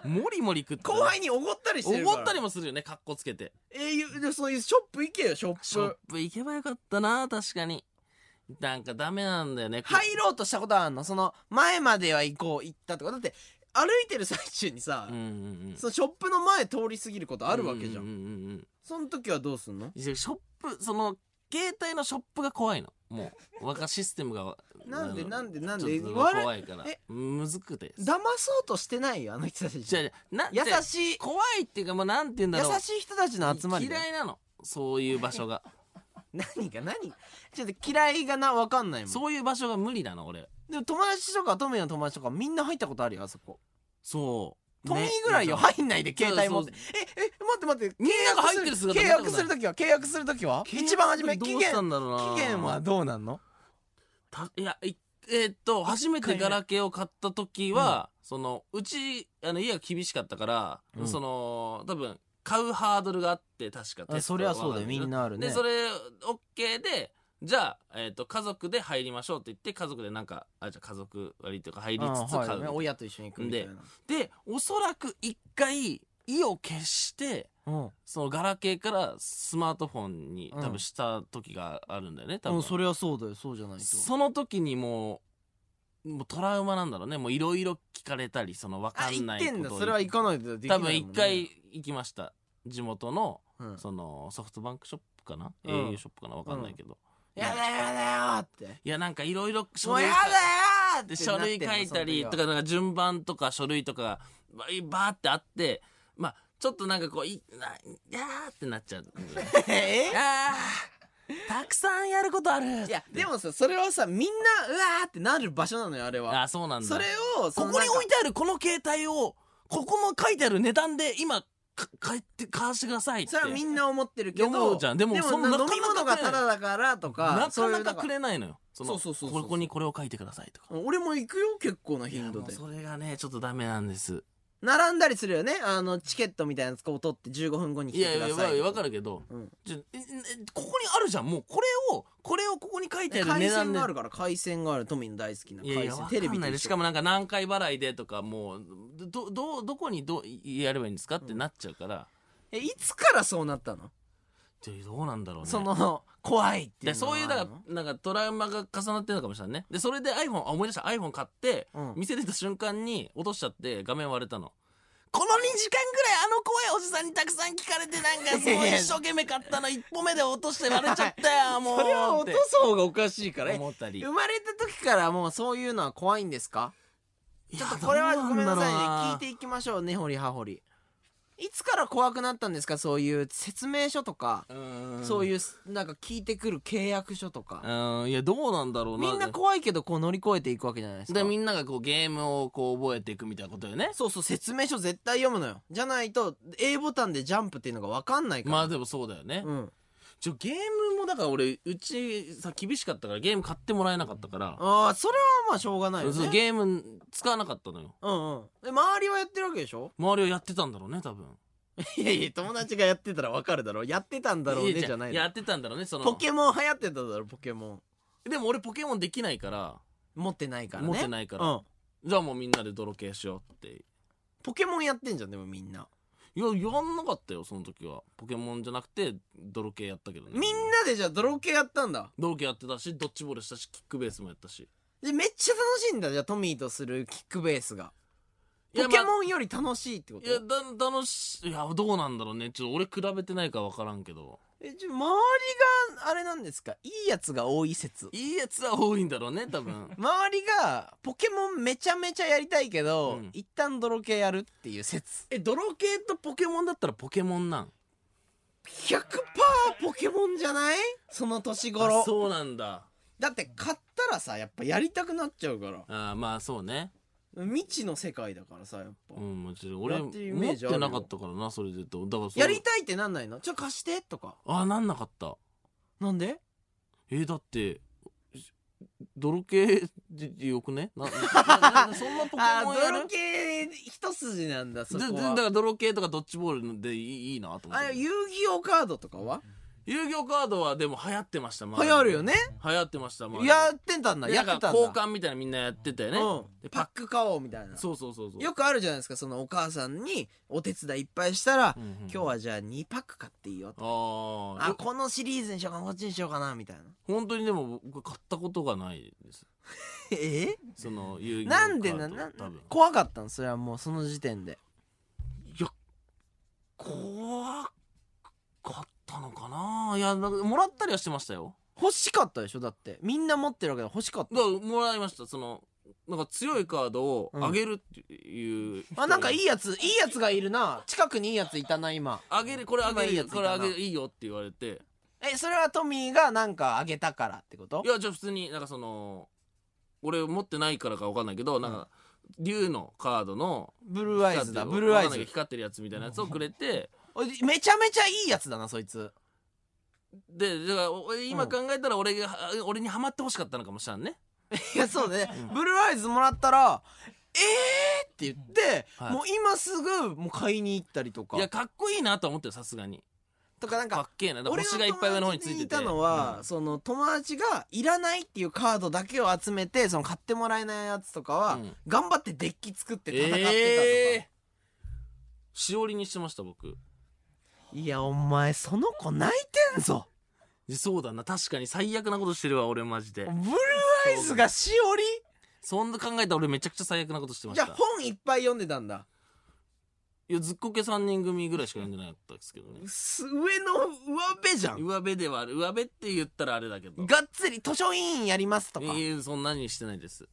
もりもり食ってた後輩におごったりしてるから。おごったりもするよねかっこつけて。えーでそういうショップ行けよショップ。ショップ行けばよかったな確かに。なんかダメなんだよね入ろうとしたことあるの？その前までは行こう行ったとか。だって歩いてる最中にさ、うんうんうん。そのショップの前通り過ぎることあるわけじゃん,、うんうんうんうんその時はどうすんの？ショップその携帯のショップが怖いの。もう若システムが なんでなんでなんで？怖いから。え？むずくて。騙そうとしてないよあの人たち。じゃな優しい。怖いっていうかもうなんて言うんだろう。優しい人たちの集まり嫌いなの。そういう場所が。何が？何？ちょっと嫌いがな分かんないもん。そういう場所が無理なの俺。でも友達とかトミーの友達とかみんな入ったことあるよあそこ。そうトミーぐらいよ、ね入んないで携帯持って。ええ待って待ってみんなが入ってる姿契約する時は契約する時は？一番初め期限んだろうな。期限はどうなんの？たいやいえーっと初めてガラケーを買った時は、そのうちあの家が厳しかったから、うん。その多分買うハードルがあって確かそりゃそうだよみんなあるね。でそれ OK でじゃあ、えーっと家族で入りましょうって言って家族でなんかあじゃあ家族割とか入りつつはいね親と一緒に行くみたいな。でおそらく一回意を決してうん。そのガラケーからスマートフォンにうん多分した時があるんだよね多分。うんそりゃそうだよそうじゃないと。その時にもうもうトラウマなんだろうねもういろいろ聞かれたりその分かんないことをんだそれは行かないとできないね。分一回行きました。地元のうん。そのソフトバンクショップかな、うん。au ショップかな？分かんないけど、やだよやだよって。いやなんかいろいろ書類もうやだよーってで書類書いたりとかなんか順番とか書類とかがバーってあってまあちょっとなんかこういないやーってなっちゃうえ？あーたくさんやることあるいやでもさそれはさみんなうわーってなる場所なのよあれは。あそうなんだ。それをここに置いててあるこの携帯をここの書いてある値段で今か買って買わしてくださいって。それはみんな思ってるけど思うじゃん。でもそんな飲み物がタダだからとかなかなかくれないのよ。そのそうそうそうそうここにこれを書いてくださいとか。俺も行くよ結構な頻度で。それがねちょっとダメなんです並んだりするよね。あのチケットみたいなやつを取って15分後に来い。やいやてくださいわかるけど。うん。じゃええここにあるじゃん。もうこれをこれをここに書いてある値回段で。線があるから回線がある。トミーの大好きないやいやテレかんない。でビと一緒。しかもなんか何回払いでとかもうどどどこにどうやればいいんですかってなっちゃうから、えいつからそうなったの？じゃあどうなんだろうね。その怖いっていでうのそういうだからなんかトラウマが重なってるのかもしれないね。でそれで iPhone あ思い出した。iPhone 買って、うん。店出た瞬間に落としちゃって画面割れたの。この2時間ぐらいあの怖いおじさんにたくさん聞かれてなんかそう一生懸命買ったの一歩目で落として割れちゃったよもうそれは落とす方がおかしいから。え思ったり。生まれた時からもうそういうのは怖いんですか？ちちょっとこれはごめんなさいね。聞いていきましょう根掘り葉掘りいつから怖くなったんですか？そういう説明書とか、そうういうなんか聞いてくる契約書とか、うん。いやどうなんだろうな。みんな怖いけどこう乗り越えていくわけじゃないですか。でみんながこうゲームをこう覚えていくみたいなことよね。そうそう説明書絶対読むのよ。じゃないと A ボタンでジャンプっていうのが分かんないから。まあでもそうだよね、うんちょゲームもだから俺うちさ厳しかったからゲーム買ってもらえなかったから、ああそれはまあしょうがないよね。ゲーム使わなかったのよ。うんうん。で周りはやってるわけでしょ？周りはやってたんだろうね多分。いやいや友達がやってたら分かるだろやってたんだろうねじゃないの。やってたんだろうねその。ポケモン流行ってただろポケモン。でも俺ポケモンできないから。持ってないからね。持ってないから。うん。じゃあもうみんなで泥系しようって。ポケモンやってんじゃんでもみんないややんなかったよその時は。ポケモンじゃなくて泥系やったけどね。みんなでじゃあ泥系やったんだ。泥系やってたしドッジボールしたしキックベースもやったし。でめっちゃ楽しいんだじゃあトミーとするキックベースが。いやポケモンより楽しいってこと？いやだ楽しいいやどうなんだろうね。ちょっと俺比べてないから分からんけどえじゃあ周りがあれなんですか？いいやつが多い説。いいやつは多いんだろうね多分。周りがポケモンめちゃめちゃやりたいけど、うん。一旦泥系やるっていう説。え泥系とポケモンだったらポケモンなん？100%ポケモンじゃない？その年頃。あそうなんだ。だって買ったらさやっぱやりたくなっちゃうから。あーまあそうね未知の世界だからさやっぱ、うんもちろん。俺やってるイ持っジあるよ。てなかったからなそれで言うと。だからそれやりたいってなんないの？ちょ貸してとか。あなんなかった。なんで？えーだって泥系でよくね？な ななそんなポケあモンやる？泥系一筋なんだそでこは。でだから泥系とかドッジボールでいいいいなと思って。あ遊戯王カードとかは？遊戯王カードはでも流行ってました流行るよね。流行ってましたやってたんだ。でなんやってたんだ。か交換みたいなみんなやってたよね、うん。でパック買おうみたいな。そうそうそうそう。よくあるじゃないですかそのお母さんにお手伝いいっぱいしたら、うんうん今日はじゃあ2パック買っていいよとあああこのシリーズにしようかなこっちにしようかなみたいな。本当にでも僕買ったことがないです。え？その遊戯王なんでカード。なな多分。怖かったの？それはもうその時点で。いや怖かったのかな？いやなんかもらったりはしてましたよ。欲しかったでしょ？だって。みんな持ってるわけで欲しかった。だからもらいました。そのなんか強いカードをあげるっていう、あなんかいいやついいやつがいるな。近くにいいやついたな今。あげるこれあげる今いいやつこれあげるいいよって言われて。えそれはトミーがなんかあげたからってこと？いやじゃあ普通になんかその俺持ってないからか分かんないけどなんか竜のカードのブルーアイズだブルーアイズ。光ってるやつみたいなやつをくれてめちゃめちゃいいやつだなそいつ。でだから俺今考えたら俺が、俺にハマってほしかったのかもしれんね。いやそうね、ブルーアイズもらったら「えー!」って言って、はい。もう今すぐもう買いに行ったりとか。いやかっこいいなとは思ってるさすがに。とかなんかかっけえな。星がいっぱい上の方についてて。いたのは、うん。その友達がいらないっていうカードだけを集めてその買ってもらえないやつとかは、うん。頑張ってデッキ作って戦ってたとか、えー。しおりにしてました僕いやお前その子泣いてんぞ。そうだな。確かに最悪なことしてるわ俺マジで。ブルーアイズがしおり？そんな考えたら俺めちゃくちゃ最悪なことしてまじゃあした本いっぱい読んでたんだ。いやずっこけ3人組ぐらいしか読んでなかったですけどね。す上の上辺じゃん。上辺ではある。上辺って言ったらあれだけど。がっつり図書委員やりますとか、いやそんなにしてないです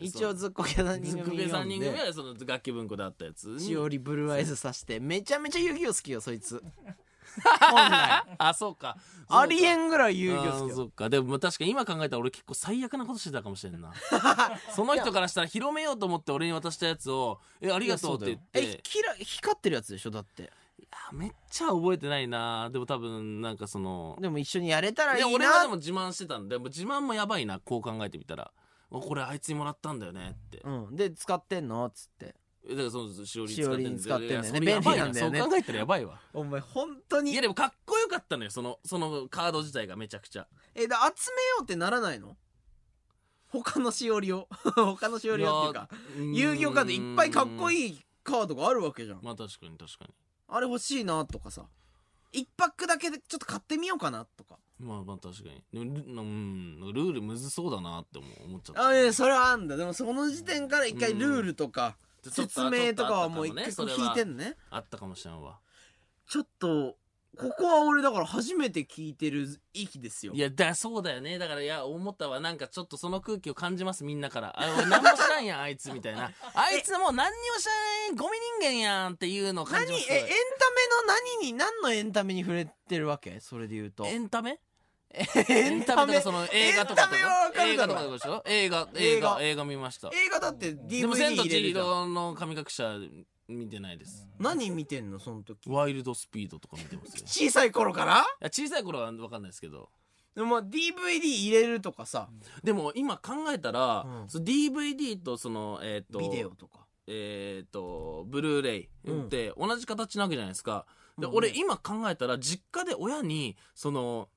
一応ずっこけ3ずっこけ人組3人組はその楽器文庫であったやつにしおりブルーアイズさして。めちゃめちゃ遊戯王好きよそいつ。本来。あそうか。ありえんんぐらい遊戯王好きよ。そっか。でも確かに今考えたら俺結構最悪なことしてたかもしれんな。その人からしたら広めようと思って俺に渡したやつを「えありがとう」って言って。えキラ光ってるやつでしょだって。あめっちゃ覚えてないな。でも多分なんかその。でも一緒にやれたらいいな。いや俺はでも自慢してたんでもう自慢もやばいなこう考えてみたら「おこれあいつにもらったんだよね」って。うん。で使ってんの？っつって。えだからそのしおり使ってんだよね。便利なんだよね。そう考えたらやばいわ。お前本当に。いやでもかっこよかったのよそのそのカード自体がめちゃくちゃ。えだ集めようってならないの？他のしおりを。他のしおりをっていうか。遊戯王カードいっぱいかっこいいいカードがあるわけじゃん。まあ確かに確かに。あれ欲しいなとかさ。一パックだけでちょっと買ってみようかなとかまあまあ確かに。でもル,、うん、ルールむずそうだなって思う思っちゃった。あいやそれはあんだ。でもその時点から一回ルールとか説明とかはもう一回聞いてんのね。あったかもしれんわ。ちょっとここは俺だから初めて聞いてる域ですよ。いやだそうだよね。だからいや思ったわ。なんかちょっとその空気を感じますみんなから。あ俺何も知らんやん あいつみたいな。あいつもう何にも知らないゴミ人間やんっていうのを感何じます。えエンタメの何に何のエンタメに触れてるわけ？それで言うと。エンタメ？エエンタメとかその映画とか映画とかでしょ？映画映映画。画映画見ました。映画だってでも DVD 千と千尋の神隠しは見てないです。何見てんのその時？ワイルドスピードとか見てます小さい頃から？や小さい頃は分かんないですけど。でもまあ DVD 入れるとかさ。でも今考えたら、うん。DVD とそのえっ、とビデオとか。えっ、とブルーレイって同じ形なわけじゃないですか、でうん。俺今考えたら実家で親にその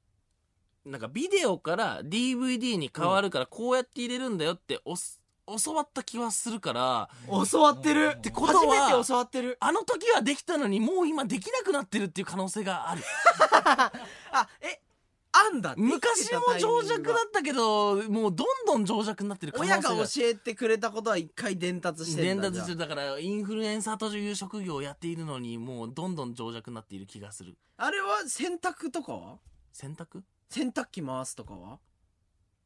なんかビデオから DVD に変わるからこうやって入れるんだよっておす教わった気はするから教わってる。ってことは初めて教わってる。あの時はできたのにもう今できなくなってるっていう可能性がある。あえあんだ昔も情弱だっったけどもうどんどん情弱になってる可能性が。親が教えてくれたことは一回伝達して伝んだ達してる。だからインフルエンサーという職業をやっているのにもうどんどん情弱になっている気がする。あれは洗濯とかは？洗濯？洗濯機回すとかは？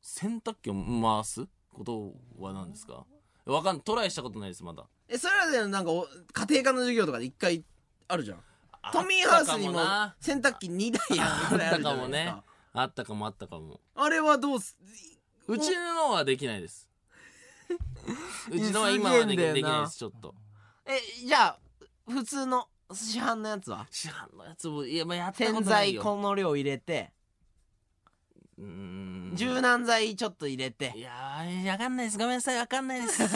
洗濯機を回すことは何ですか？わかんトライしたことないですまだ。えそれはねなんかお家庭科の授業とかで一回あるじゃん。トミーハウスにもあ洗濯機2台やんぐらいあるじゃないですか。ったかもあったかもあれはどうすうちのはできないです。うちのは今はできできないですちょっと。えじゃあ普通の市販のやつは？市販のやつもいやまあやったこ洗とないよ。剤この量入れてうーん柔軟剤ちょっと入れていやー、わかんないです。ごめんなさい。わかんないです。ごめ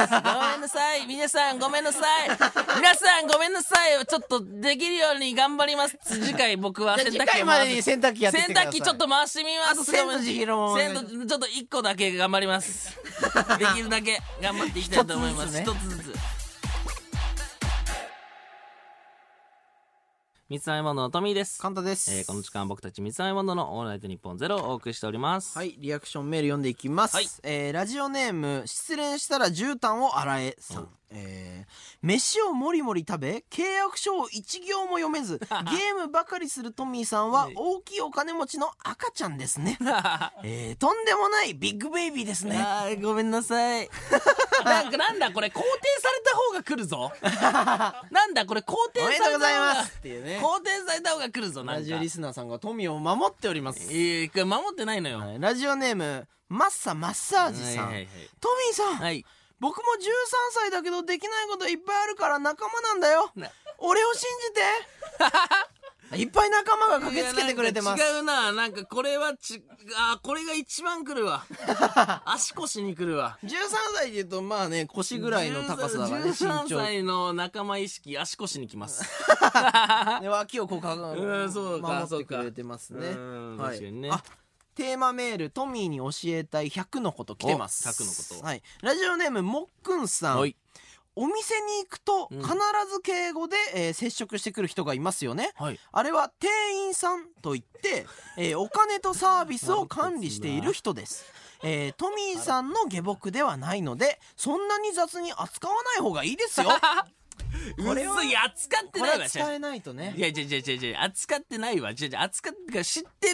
んなさい。皆さん、ごめんなさい。皆さん、ごめんなさい。ちょっと、できるように頑張ります。次回、僕は洗濯機を回までに。洗濯機やってき洗濯機ちょっと回してみます。あと千と千尋も千とちょっと1個だけ頑張ります。できるだけ頑張っていきたいと思います。一一つずつ。水溜りボンドのトミーです。カンタです、えーこの時間僕たち水溜りボンドのオールナイトニッポンゼロをお送りしております。はい、リアクションメール読んでいきます。はいえーラジオネーム、失恋したら絨毯を洗えさん。うんえー飯をもりもり食べ、契約書を一行も読めず、ゲームばかりするトミーさんははい大きいお金持ちの赤ちゃんですね。えーとんでもないビッグベイビーですね。ごめんなさい。なんかなんだこれ肯定された方が来るぞ。なんだこれ肯定された方がっていうね。肯定された方が来るぞ。ラジオリスナーさんがトミーを守っております。いやこれ守ってないのよ。はいラジオネーム、マッサマッサージさん。はいはいトミーさん、はい。はい。僕も13歳だけどできないこといっぱいあるから仲間なんだよな俺を信じて いっぱい仲間が駆けつけてくれてます違うな。なんかこれはち、あーこれが一番来るわ。足腰に来るわ。13歳で言うとまあね腰ぐらいの高さだからね身13長歳の仲間意識、足腰に来ます。で脇をこうかうんそうか守ってくれてますね確かにねあテーマメールトミーに教えたい100のこと来てますお100のことはいラジオネームもっくんさんはい。お店に行くとうん必ず敬語で、えー接触してくる人がいますよねはい。あれは店員さんといって、えーお金とサービスを管理している人です。えートミーさんの下僕ではないのでそんなに雑に扱わない方がいいですよ。これは扱ってこないわ。伝えないとね。い。やいやいやいや扱ってないわ。違う違う扱ってか知って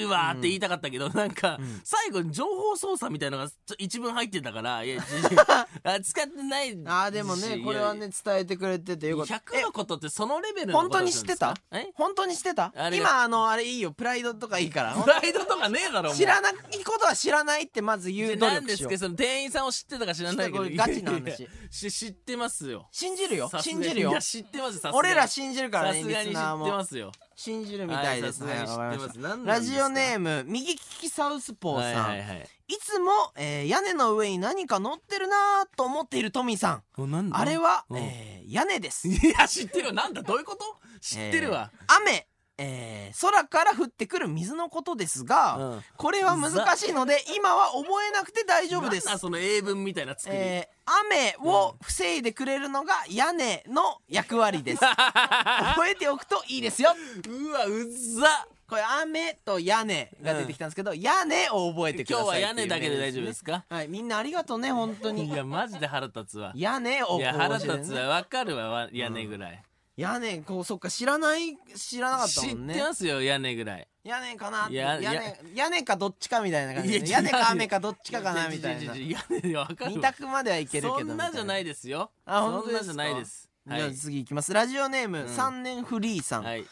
るわって言いたかったけど、なんか、ん。最後に情報操作みたいなのが一文入ってたから、いや、扱ってない。し。あーでもねこれはね伝えてくれててよかった。100のことってそのレベルの本当ことだに知ってた？え？本当に知ってた？今あのあれいいよ。プライドとかいいから。プライドとかねえだろ、知らないことは知らないってまず言う努なんです力しよう。けどその店員さんを知ってたか知らないけど。ガチな話。知ってますよ。信じるよ信じるよ。いや知ってますさすがに。俺ら信じるからねさすがに知ってリスナーも。ますよ信じるみたいですね。はいさすがに知ってます。ラジオネーム、右利きサウスポーさん。いはいはいはい。つも、えー屋根の上に何か乗ってるなーと思っているトミーさん。おなんだ？あれは、うん。えー屋根です。いや知ってるよなんだ？どういうこと？知ってるわ、えー雨、えー空から降ってくる水のことですが、うん。これは難しいので、今は覚えなくて大丈夫です。その英文みたいな作り、えー雨を防いでくれるのが屋根の役割です。覚えておくといいですよ。うわうっざ。ここれ雨と屋根が出てきたんですけど、屋根を覚えてくだ今さい日は屋根だけで大丈夫ですか？かはいみんなありがとうね本当いにやマジで腹立つわ。屋根をこういや腹立つわ。わかるわわ屋根ぐらい屋根こうそっか知らない知らなかった知っもんね。てますよ屋根ぐらい。屋根かなってや屋根屋根かどっちかみたいな感じで屋根か雨かどっちかかなみたいな。屋根でわかる二わ択まではいけるけどそんなじゃないいですよ。あ本当ですか？そんなじゃないです。はじゃあ次いきます。ラジオネーム、うん。3年フリーさん、はい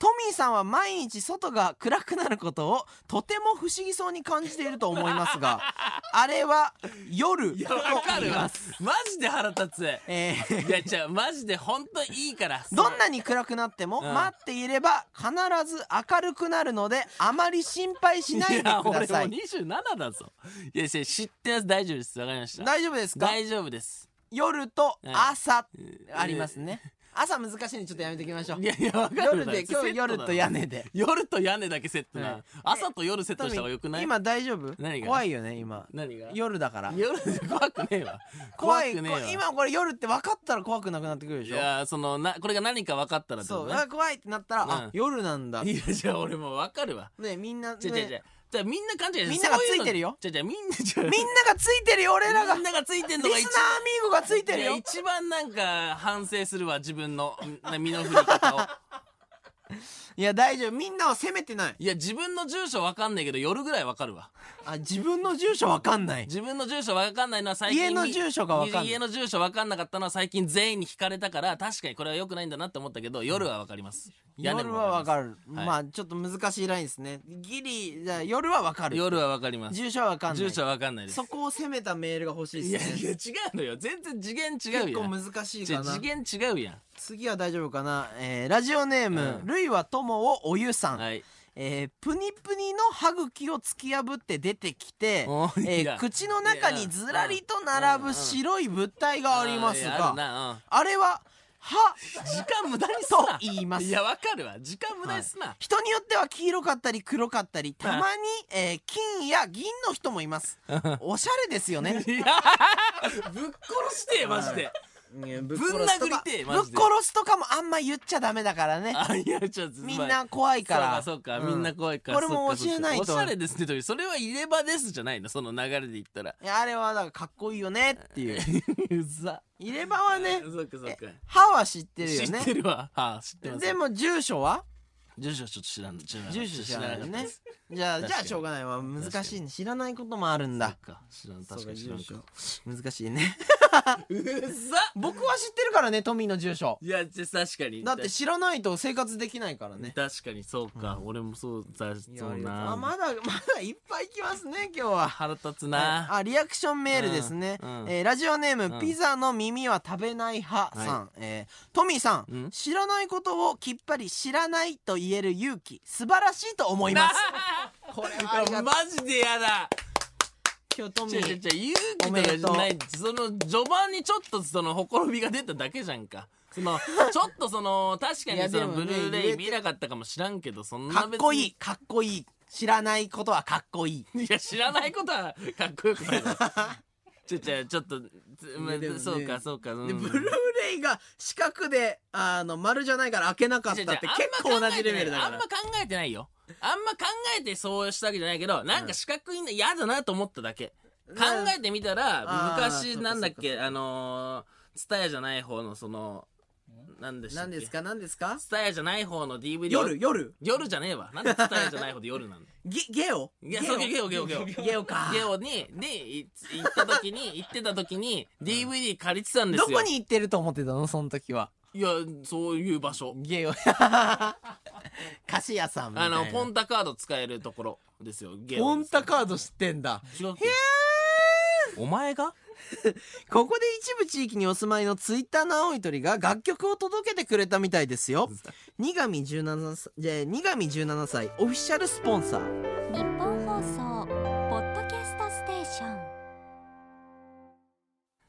トミーさんは毎日外が暗くなることをとても不思議そうに感じていると思いますが あれは夜いやわかるわ。マジで腹立つ。えー。いやじゃあマジで本当いいからどんなに暗くなってもうん。待っていれば必ず明るくなるのであまり心配しないでい。や俺もうください27だぞ。いやいや知ってます。大丈夫です。わかりました。大丈夫ですか？大丈夫です。夜と朝い。ありますね朝難しいんでちょっとやめておきましょう。いやいやわかる夜で今日夜と屋根で。夜と屋根だけセットな、はい。朝と夜セットした方がよくない？今大丈夫？何が？怖いよね今。何が？夜だから。夜で怖くねえわ。怖い。くねえわ。こ今これ夜って分かったら怖くなくなってくるでいしょ？やそのなこれが何か分かったらそう怖いってなったら、うんあ夜なんだいやじゃあ俺もう分かるわね。みんな、ね、じゃじゃじゃじゃあみんな勘違いみんながついてるよ。じゃじゃみんなじゃみんながついてるよ俺らが。みんながついてんのリが一スナーアミーゴがついてるよ。一番なんか反省するわ自分のん身の振り方をいや大丈夫。みんなを責めてない。いや自分の住所分かんないけど夜ぐらい分かるわ。あ自分の住所わかんない。自分の住所分かんないのは最近家の住所が分かんない。家の住所分かんなかったのは最近全員に聞かれたから確かにこれは良くないんだなって思ったけど夜は分かります。屋根夜もはわかる。る、はい。まあちょっと難しいラインですね。ギリじゃあ夜はわかる夜は分かります。住所はわかんない。住所は分かんないです。そこを責めたメールが欲しいいやです。ねいや違うのよ。全然次元違う結やん。構難しいかな。次元違うや次は大丈夫かな、えーラジオネーム、うん。ルイは友をおゆさん、んはい。えープニプニの歯茎を突き破って出てきて えー口の中にずらりと並ぶ白い物体がありますがあれは歯時間無駄にすとな言います。いやわかるわ。時間無駄にすな、人によっては黄色かったり黒かったりたまに、えー金や銀の人もいます。おしゃれですよね。ぶっ殺してマジでぶぶん殴りてえぶっ殺すとかもあんま言っちゃダメだからね。あいやちょっとみんな怖いから。そうかそうか、うん。みんな怖いからこれも教えないと。おしゃれですねとそれは入れ歯ですじゃないのその流れで言ったら。いやあれはだからかっこいいよねっていう。うざ。入れ歯はね そっかそっか。歯は知ってるよね。知ってるわ。はあ知ってますでも住所は？住所ちょっと知らん住所知らなじゃあじゃあしょうがないわ。難しいね。知らないこともあるんだ。そっか。知らん。確かに知らんか。難しいね。うざ僕は知ってるからねトミーの住所。いやじゃ確かに。だって知らないと生活できないからね。確かにそうか、俺もそうだそうな。あまだまだいっぱい来ますね今日は。腹立つな、あリアクションメールですね、うんうん。えーラジオネーム、うん。ピザの耳は食べない派さん、えートミーさん、うん？知らないことをきっぱり知らないと言える勇気素晴らしいと思います これはありがとうマジでやだ。今日トミ違う違うー違う勇気とかじゃない。その序盤にちょっとそのほころびが出ただけじゃんか。その ちょっとその確かにそのブルーレイ見なかったかもしらんけどそんなかっこいい。いかっこいい。知らないことはかっこいい。いや知らないことはかっこよくないわ。ちょちょちょっとね。そうかそうか、うん。でブルーレイが四角であの丸じゃないから開けなかったって違う違う結構同じレベルだから。あんま考えてないよあんま考えてそうしたわけじゃないけどなんか四角いの嫌だなと思っただけ、考えてみたら昔なんだっけあのーツタヤじゃない方のその何でしたっけ？何ですか？何ですか？ツタヤじゃない方の DVD 夜？夜？夜じゃねえわ。なんでツタヤじゃない方で夜なのゲゲオ？いやそうゲオゲオゲオゲオ。か。ゲオにでい行った時に行ってた時に DVD 借りてたんですよ。どこに行ってると思ってたの？その時はいやそういう場所。ゲオ 菓子屋さんみたあいな。のポンタカード使えるところですよゲオポンタカード知ってんだ。違うっけお前が？ここで一部地域にお住まいのツイッターの青い鳥が楽曲を届けてくれたみたいですよ。二上17歳じゃあ二上17歳オフィシャルスポンサー。日本放送ポッドキャストステーション。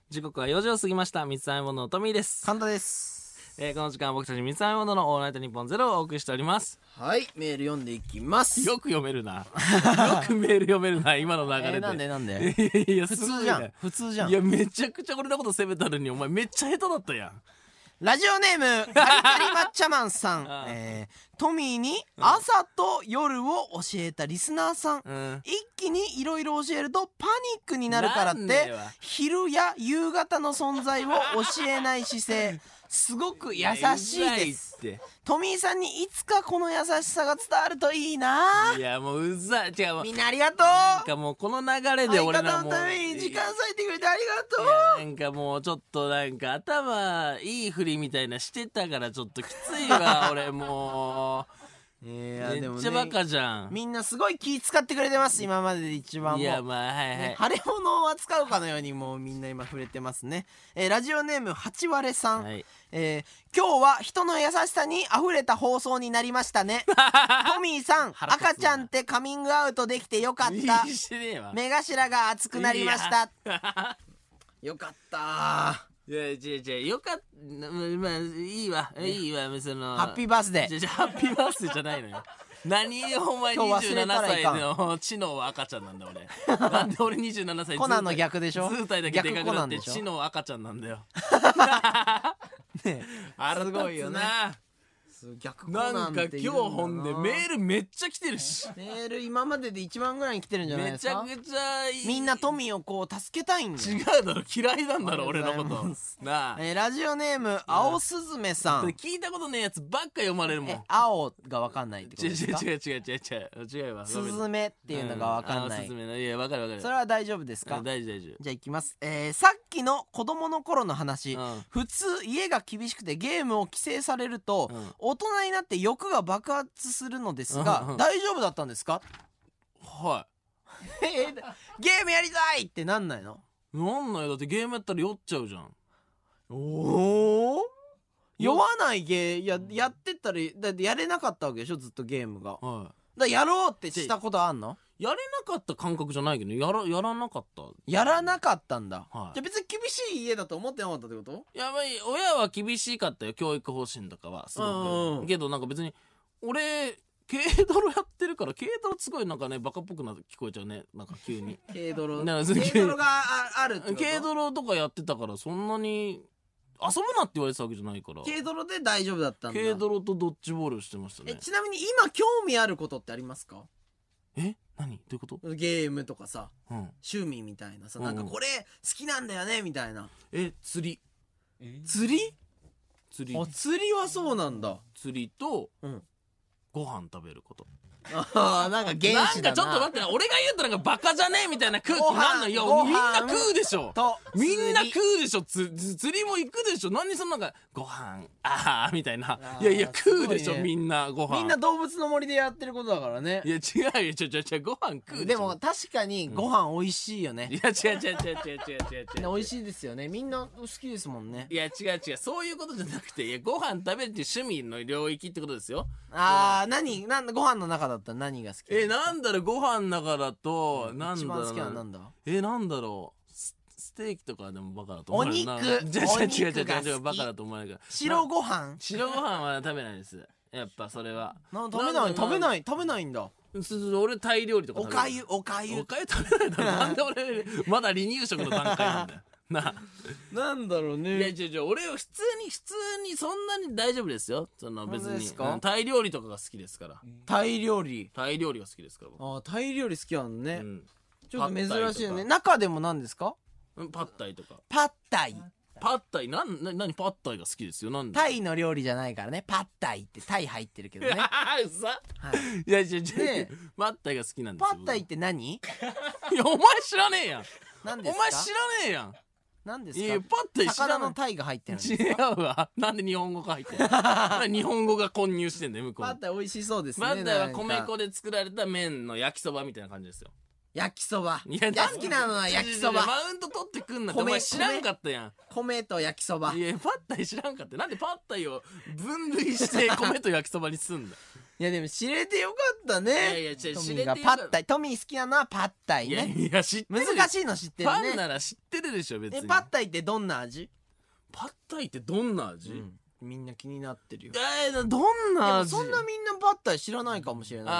時刻は4時を過ぎました。三つ編み物のトミーです、神田ですえーこの時間は僕たち三つ編み物のオールナイトニッポンゼロをお送りしております。はいメール読んでいきます。よく読めるな。よくメール読めるな今の流れで、えーなんでなんで？いや普通じゃん。普通じゃん。いやめちゃくちゃ俺のこと責めたのにお前めっちゃ下手だったやん。ラジオネームカリカリマッチャマンさん。ああ、えートミーに朝と夜を教えたリスナーさん。うん。一気にいろいろ教えるとパニックになるからって昼や夕方の存在を教えない姿勢 すごく優しいです。って。トミーさんにいつかこの優しさが伝わるといいな。いやもううざい。違うみんなありがとう。なんかもうこの流れで相俺らもう方のために時間割いてくれてありがとう。なんかもうちょっとなんか頭いいふりみたいなしてたからちょっときついわ 俺もいうめやでもねっちゃバカじゃん。みんなすごい気使ってくれてます今までで一番も。ういやまあはいはい、ね腫れ物を扱うかのようにもうみんな今触れてますね、えーラジオネーム八割さん、はい。えー今日は人の優しさに溢れた放送になりましたね。トミーさん赤ちゃんってカミングアウトできてよかった。いいしてねえわ。目頭が熱くなりました。たよかったいや違う違う。よかったまあいいわ。いいわその。ハッピーバースデーじゃじゃハッピーバースデーじゃないのよ。何お前今日忘れ27たらいかん。歳の知能は赤ちゃんなんだ俺。なんで俺27歳コナンの逆でしょ？図体だけでかくなって知能は赤ちゃんなんだよ。ねあすごいよねな逆コなんかナンっているんだ今日ほんでメールめっちゃ来てるし。メール今までで一番ぐらいに来てるんじゃないめですか？ちゃくちゃいい。みんなトミーをこう助けたいんだよ。違うだろ嫌いなんだろありがとうござい俺のこと。なあ。えーラジオネーム青スズメさん。聞いたことねえやつばっか読まれるもん。え青がわかんないってこと違うですか？違う違う違う違う違う。違うわ。スズメっていうのがわかんない。うんあおすすめの。いやわかるわかる。それは大丈夫ですか？うん大丈夫大丈じゃあいきます、えーさっきの子供の頃の話、うん。普通家が厳しくてゲームを規制されると、うん。大人になって欲が爆発するのですが、うんうん。大丈夫だったんですか？夫は えーゲームやりたいってなんないの？いなんない。だってゲームやったら酔っちゃうじゃん。おお酔わないゲーややってったらだってやれなかったわけでしょ？ずっとゲームが。はらやろうってしたことあんの？いやれなかった感覚じゃないけどやらやらなかった。やらなかったんだ、はい。じゃあ別に厳しい家だと思ってなかったってこと？やばい親は厳しかったよ教育方針とかはすごく、うんうんけどなんか別に俺軽泥やってるから軽泥すごいなんかねバカっぽくなって聞こえちゃうね。なんか急に。軽泥軽泥がああるってこと？軽泥とかやってたからそんなに遊ぶなって言われてたわけじゃないから。軽泥で大丈夫だったんだ。軽泥とドッジボールしてましたえねちなみに今興味あることってありますか？え？何？どういうこと？ゲームとかさうん。趣味みたいなさうん。なんかこれ好きなんだよねみたいな。え釣り。釣り釣り？あ釣りはそうなんだ。釣りとうん。ご飯食べることああなんか原始だな。なんかちょっと待ってな俺が言うとなんかバカじゃねえみたいな空気なんのよ。みんな食うでしょ。とみんな食うでしょ。つつ釣りも行くでしょ。何そのなんかご飯。ああみたいな。いやいや食うでしょ、ね。みんなご飯。みんな動物の森でやってることだからね。いや違うよちょちょちょご飯食うでも確かにご飯美味しいよね。いや違う違う違う違う違う違う。違う美味しいですよね。みんな好きですもんね。いや違う違うそういうことじゃなくていやご飯食べるっていう趣味の領域ってことですよ。ああ何？なんだご飯の中だったら何が好きえなんだろうご飯の中だと、なんだろう。一番好きなのなんだ？えなんだろうスステーキとかでもバカだと思うよな。お肉？じ ゃ違う違う違う違うバカだと思わないから白ご飯？白ご飯は食べないです。やっぱそれは。な食べない？食べない？食べないんだ。俺タイ料理とかおかゆ？おかゆ？おかゆ食べないだろ。なんで俺まだ離乳食の段階なんだよな。なんだろういや違う違う。俺は普通に普通にそんなに大丈夫ですよ。その別に本当ですか？うんタイ料理とかが好きですから。タイ料理？タイ料理が好きですから僕。あータイ料理好きなのね、うん。ちょっと珍しいよね中でも何ですか？うんパッタイとか。パッタイ。パッタイ？なんな何パッタイが好きですよ？なんで？タイの料理じゃないからね。パッタイってタイ入ってるけどね、うざはい、いや違う違う、ねパッタイが好きなんですよパッタイって何？いやお前知らねえやん。何ですか？お前知らねえやん何ですいやかパッタイ知ら魚ない。のタイが入ってるんです違うわ。なんで日本語が入ってんの？なんで日本語が混入してんだよ向こう。にパッタイ美味しそうですねパッタイはなんか。米粉で作られた麺の焼きそばみたいな感じですよ。焼きそば。いや好きなのは焼きそば。マウント取ってくんなって。お米前知らんかったやん。米と焼きそば。いいやパッタイ知らんかったなんでパッタイを分類して米と焼きそばにすんだやでも知れてよかったね。いやいや違うト知ミーが。パッタイ。トミー好きなのはパッタイいやねいや知ってる難しいの知ってるパンねなら知ってるでしょ別に。えパッタイってどんな味、パッタイってどんな味、みんな気になってるよ。えー、どんでな味？もそんなみんなパッタイ知らないかもしれないか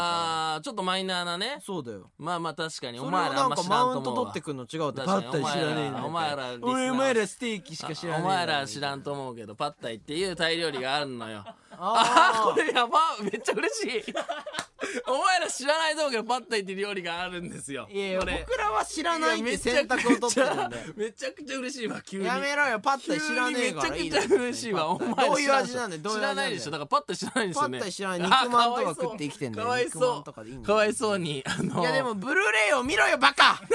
あーちょっとマイナーなね。らそうだよ。まあまあ確かに。おそれを前らあんま知らなんかマウント取ってくんの違うって確かにパッタイ知らねえん。だお前らお前らリスナー俺お前らステーキしか知らねえお前ら知らんと思うけどパッタイっていうタイ料理があるのよああこれやばめっちゃ嬉しい。お前ら知らない動画でパッタイって料理があるんですよ。いやいやこれ。僕らは知らないって選択を取ってるんで。めちゃくちゃ嬉しいわ急に。やめろよパッタイ知らねえからめちゃくちゃ嬉しいわお前どういう味なんだよどういう味知らないでしょ。だからパッタイ知らないんですよね。パッタイ知らない。肉まんとか食って生きてんだよ。かわいそう。かわいそうにあのいやでもブルーレイを見ろよバカ。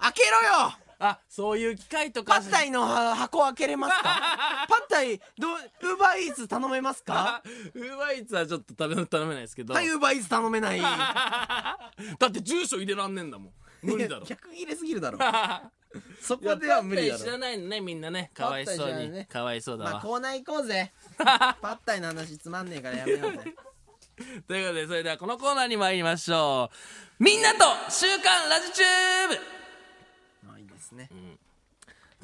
開けろよあそういう機械とか。パッタイのは箱開けれますか？パッタイどうウーバーイーツ頼めますか？ウーバーイーツはちょっと食べ頼めないですけど、はいウーバーイーツ頼めない。だって住所入れらんねえんだもん。無理だろ。逆切れすぎるだろ。そこでは無理だパッタイ知らろないのねみんなね。かわいそうに、ね。かわいそうだわ、まあコーナー行こうぜ。パッタイの話つまんねえからやめようぜ。ということでそれではこのコーナーに参りましょう。みんなと週刊ラジチューブまあいいですね。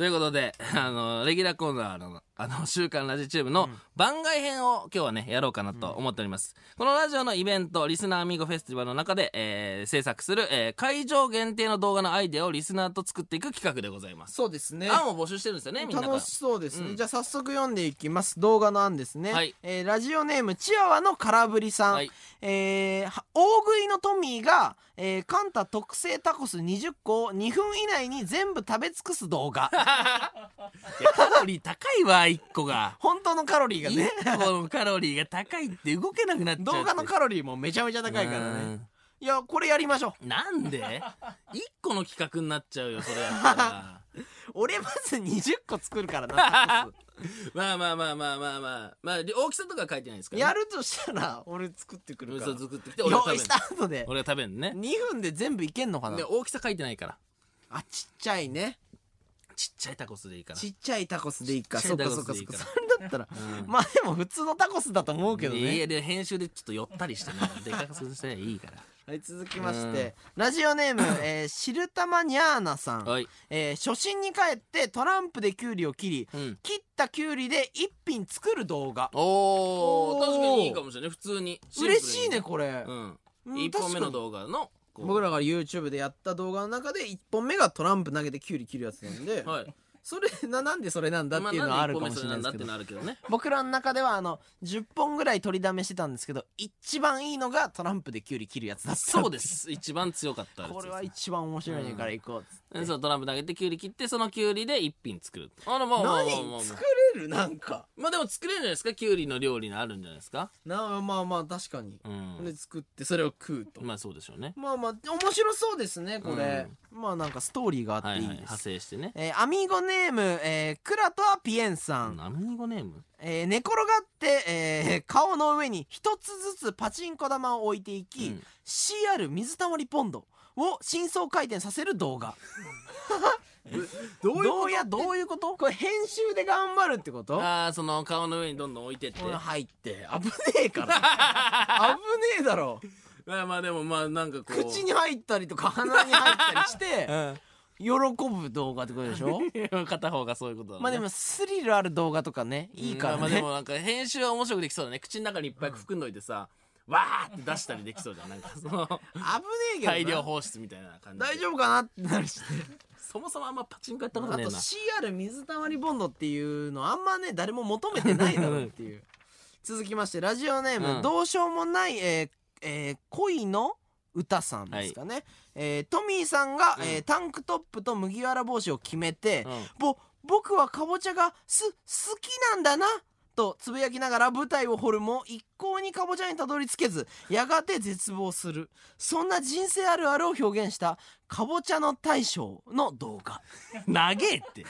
ということで、あの、レギュラーコーナーの、あの、週刊ラジチューブの番外編を今日はね、やろうかなと思っております。このラジオのイベント、リスナーアミーゴフェスティバルの中で、えー制作する、えー会場限定の動画のアイデアをリスナーと作っていく企画でございます。そうですね。案を募集してるんですよね、みんな。楽しそうですね、うん。じゃあ早速読んでいきます。動画の案ですね、はい。えーラジオネームチワワの空振りさん、はい。えーは大食いのトミーが、えーカンタ特製タコス20個を2分以内に全部食べ尽くす動画 いやカロリー高いわ、1個が。本当のカロリーがね1個のカロリーが高いって動けなくなっちゃう。動画のカロリーもめちゃめちゃ高いからねいやこれやりましょううん。なんで ?1 個の企画になっちゃうよ、それやったら。俺まず20個作るからな まあまあまあまあまあまあ。まあ、大きさとか書いてないですから、スやるとしたら俺作ってくるから。嘘作ってきて、俺が食べる用意した後で。俺が食べるのね。2分で全部いけんのかな。で、大きさ書いてないから。あちっちゃいね。ちっちゃいタコスでいいから。ちっちゃいタコスでいいか。そっかそっかそっか。それだったらうん。まあでも普通のタコスだと思うけどいねやで編集でちょっと寄ったりしてね。でかくすればいいからはい続きましてラジオネーム、えー、シルタマニャーナさん、はい。えー初心に帰ってトランプでキュウリを切りうん。切ったキュウリで一品作る動画。おーおー。確かにいいかもしれない普通に。シンプルに嬉しいね。これ、うん。うん1本目の動画のこう。僕らが YouTube でやった動画の中で1本目がトランプ投げてキュウリ切るやつなんで、はいそれななんでそれなんだっていうのはあるかもしれないですけど、僕らの中ではあの10本ぐらい取りだめしてたんですけど一番いいのがトランプでキュウリ切るやつだったそうです。一番強かったこれは一番面白いねから行こうっつってうんそうトランプ投げてキュウリ切ってそのキュウリで一品作るあらまあまあまあまあ。まあ何作れる？なんか。まあでも作れるんじゃないですか？キュウリの料理のあるんじゃないですか？なまあまあ確かに、うん。で作ってそれを食うと、まあそうでしょうね。まあまあ面白そうですねこれ、まあなんかストーリーがあってはいはいいいです、派生してね。えーアミーゴネーム、えークラトアピエンさん、ナミーゴネーム？えー寝転がって、えー顔の上に一つずつパチンコ玉を置いていき、うん。CR 水溜りポンドを深層回転させる動画。どどうやどういうこと？これ編集で頑張るってこと？ああその顔の上にどんどん置いてって。入って。危ねえから。危ねえだろ。まあまあでもまあなんかこう。口に入ったりとか鼻に入ったりして うん。喜ぶ動画ってことでしょ？片方がそういうことだ、ね、まあでもスリルある動画とかねいいからまあでねもなんか編集は面白くできそうだね。口の中にいっぱい含んどいてさ、わーって出したりできそうじゃん。なんか その危ねえけどな。大量放出みたいな感じで。大丈夫かなってなるしね。そもそもあんまパチンコやったことあとねえな CR 水溜りボンドっていうのあんまね誰も求めてないだろうっていう。続きましてラジオネーム、うん。どうしようもない、えーえー恋の歌さんですかね、えートミーさんが、うん。えータンクトップと麦わら帽子を決めて、うん。ぼ僕はかぼちゃがす好きなんだなとつぶやきながら舞台を掘るも一向にかぼちゃにたどり着けずやがて絶望する。そんな人生あるあるを表現したかぼちゃの大将の動画。長えって。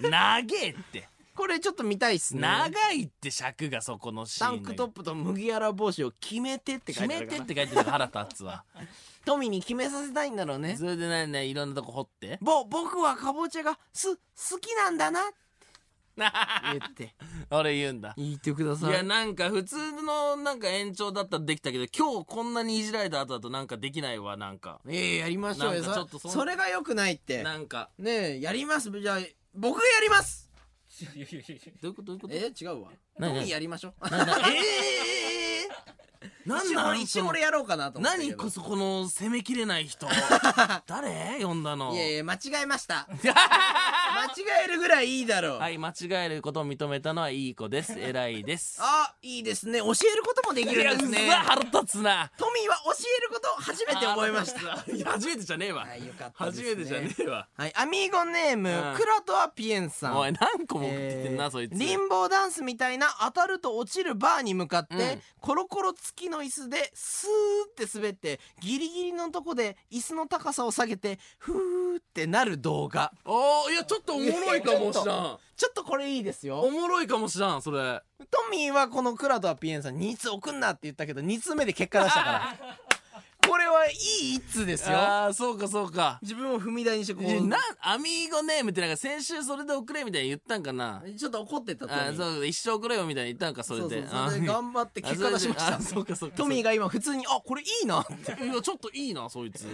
長えって。これちょっと見たいっすね。長いって尺がそこのシーンタンクトップと麦わら帽子を決めてって書決いてあるから。めてって書いてるから腹立つわ。トミーに決めさせたいんだろうね。それでねねいろんなとこ掘って。ぼ僕はかぼちゃがす好きなんだな言って。俺言うんだ。言ってください。いやなんか普通のなんか延長だったらできたけど今日こんなにいじられた後だとなんかできないわなんか。いやいややりましょうよ。ちょっとそんそそれがよくないって。なんか。ねえやります。じゃあ僕がやります。どういうことどういうこと？え違うわ。何やりましょう。ええ なん一応なん一応俺やろうかなと思ったけど。何こそこの攻めきれない人。誰？呼んだの。いやいや間違えました。間違えるぐらいいいだろう、はい間違えることを認めたのはいい子です。偉いです。あいいですね。教えることもできるんですいねやうわ腹立つな。トミーは教えることを初めて覚えました。いや初めてじゃねえわ。はいよかったですね。初めてじゃねえわ。はい、アミーゴネーム、うん。クラトアピエンさん。おい何個も送ってんな、えーそいつ。リンボーダンスみたいな当たると落ちるバーに向かって、うん。コロコロ付きの椅子でスーって滑ってギリギリのとこで椅子の高さを下げてフーってなる動画。おーいやちょっとおもろいかもしらん。ちょっとこれいいですおよもろいかもしらんそれ。トミーはこのクラトアピエンさん2通送んなって言ったけど2通目で結果出したから これはいい1通ですよ。ああそうかそうか。自分を踏み台にしてこう。なんアミーゴネームってなんか先週それで送れみたいに言ったんかな。ちょっと怒ってたあーそう一生くれよみたいに言ったんかそれで。そうそうそれで頑張って結果出しました。あそうかそうかトミーが今普通にあこれいいなって。いやちょっといいなそいつ。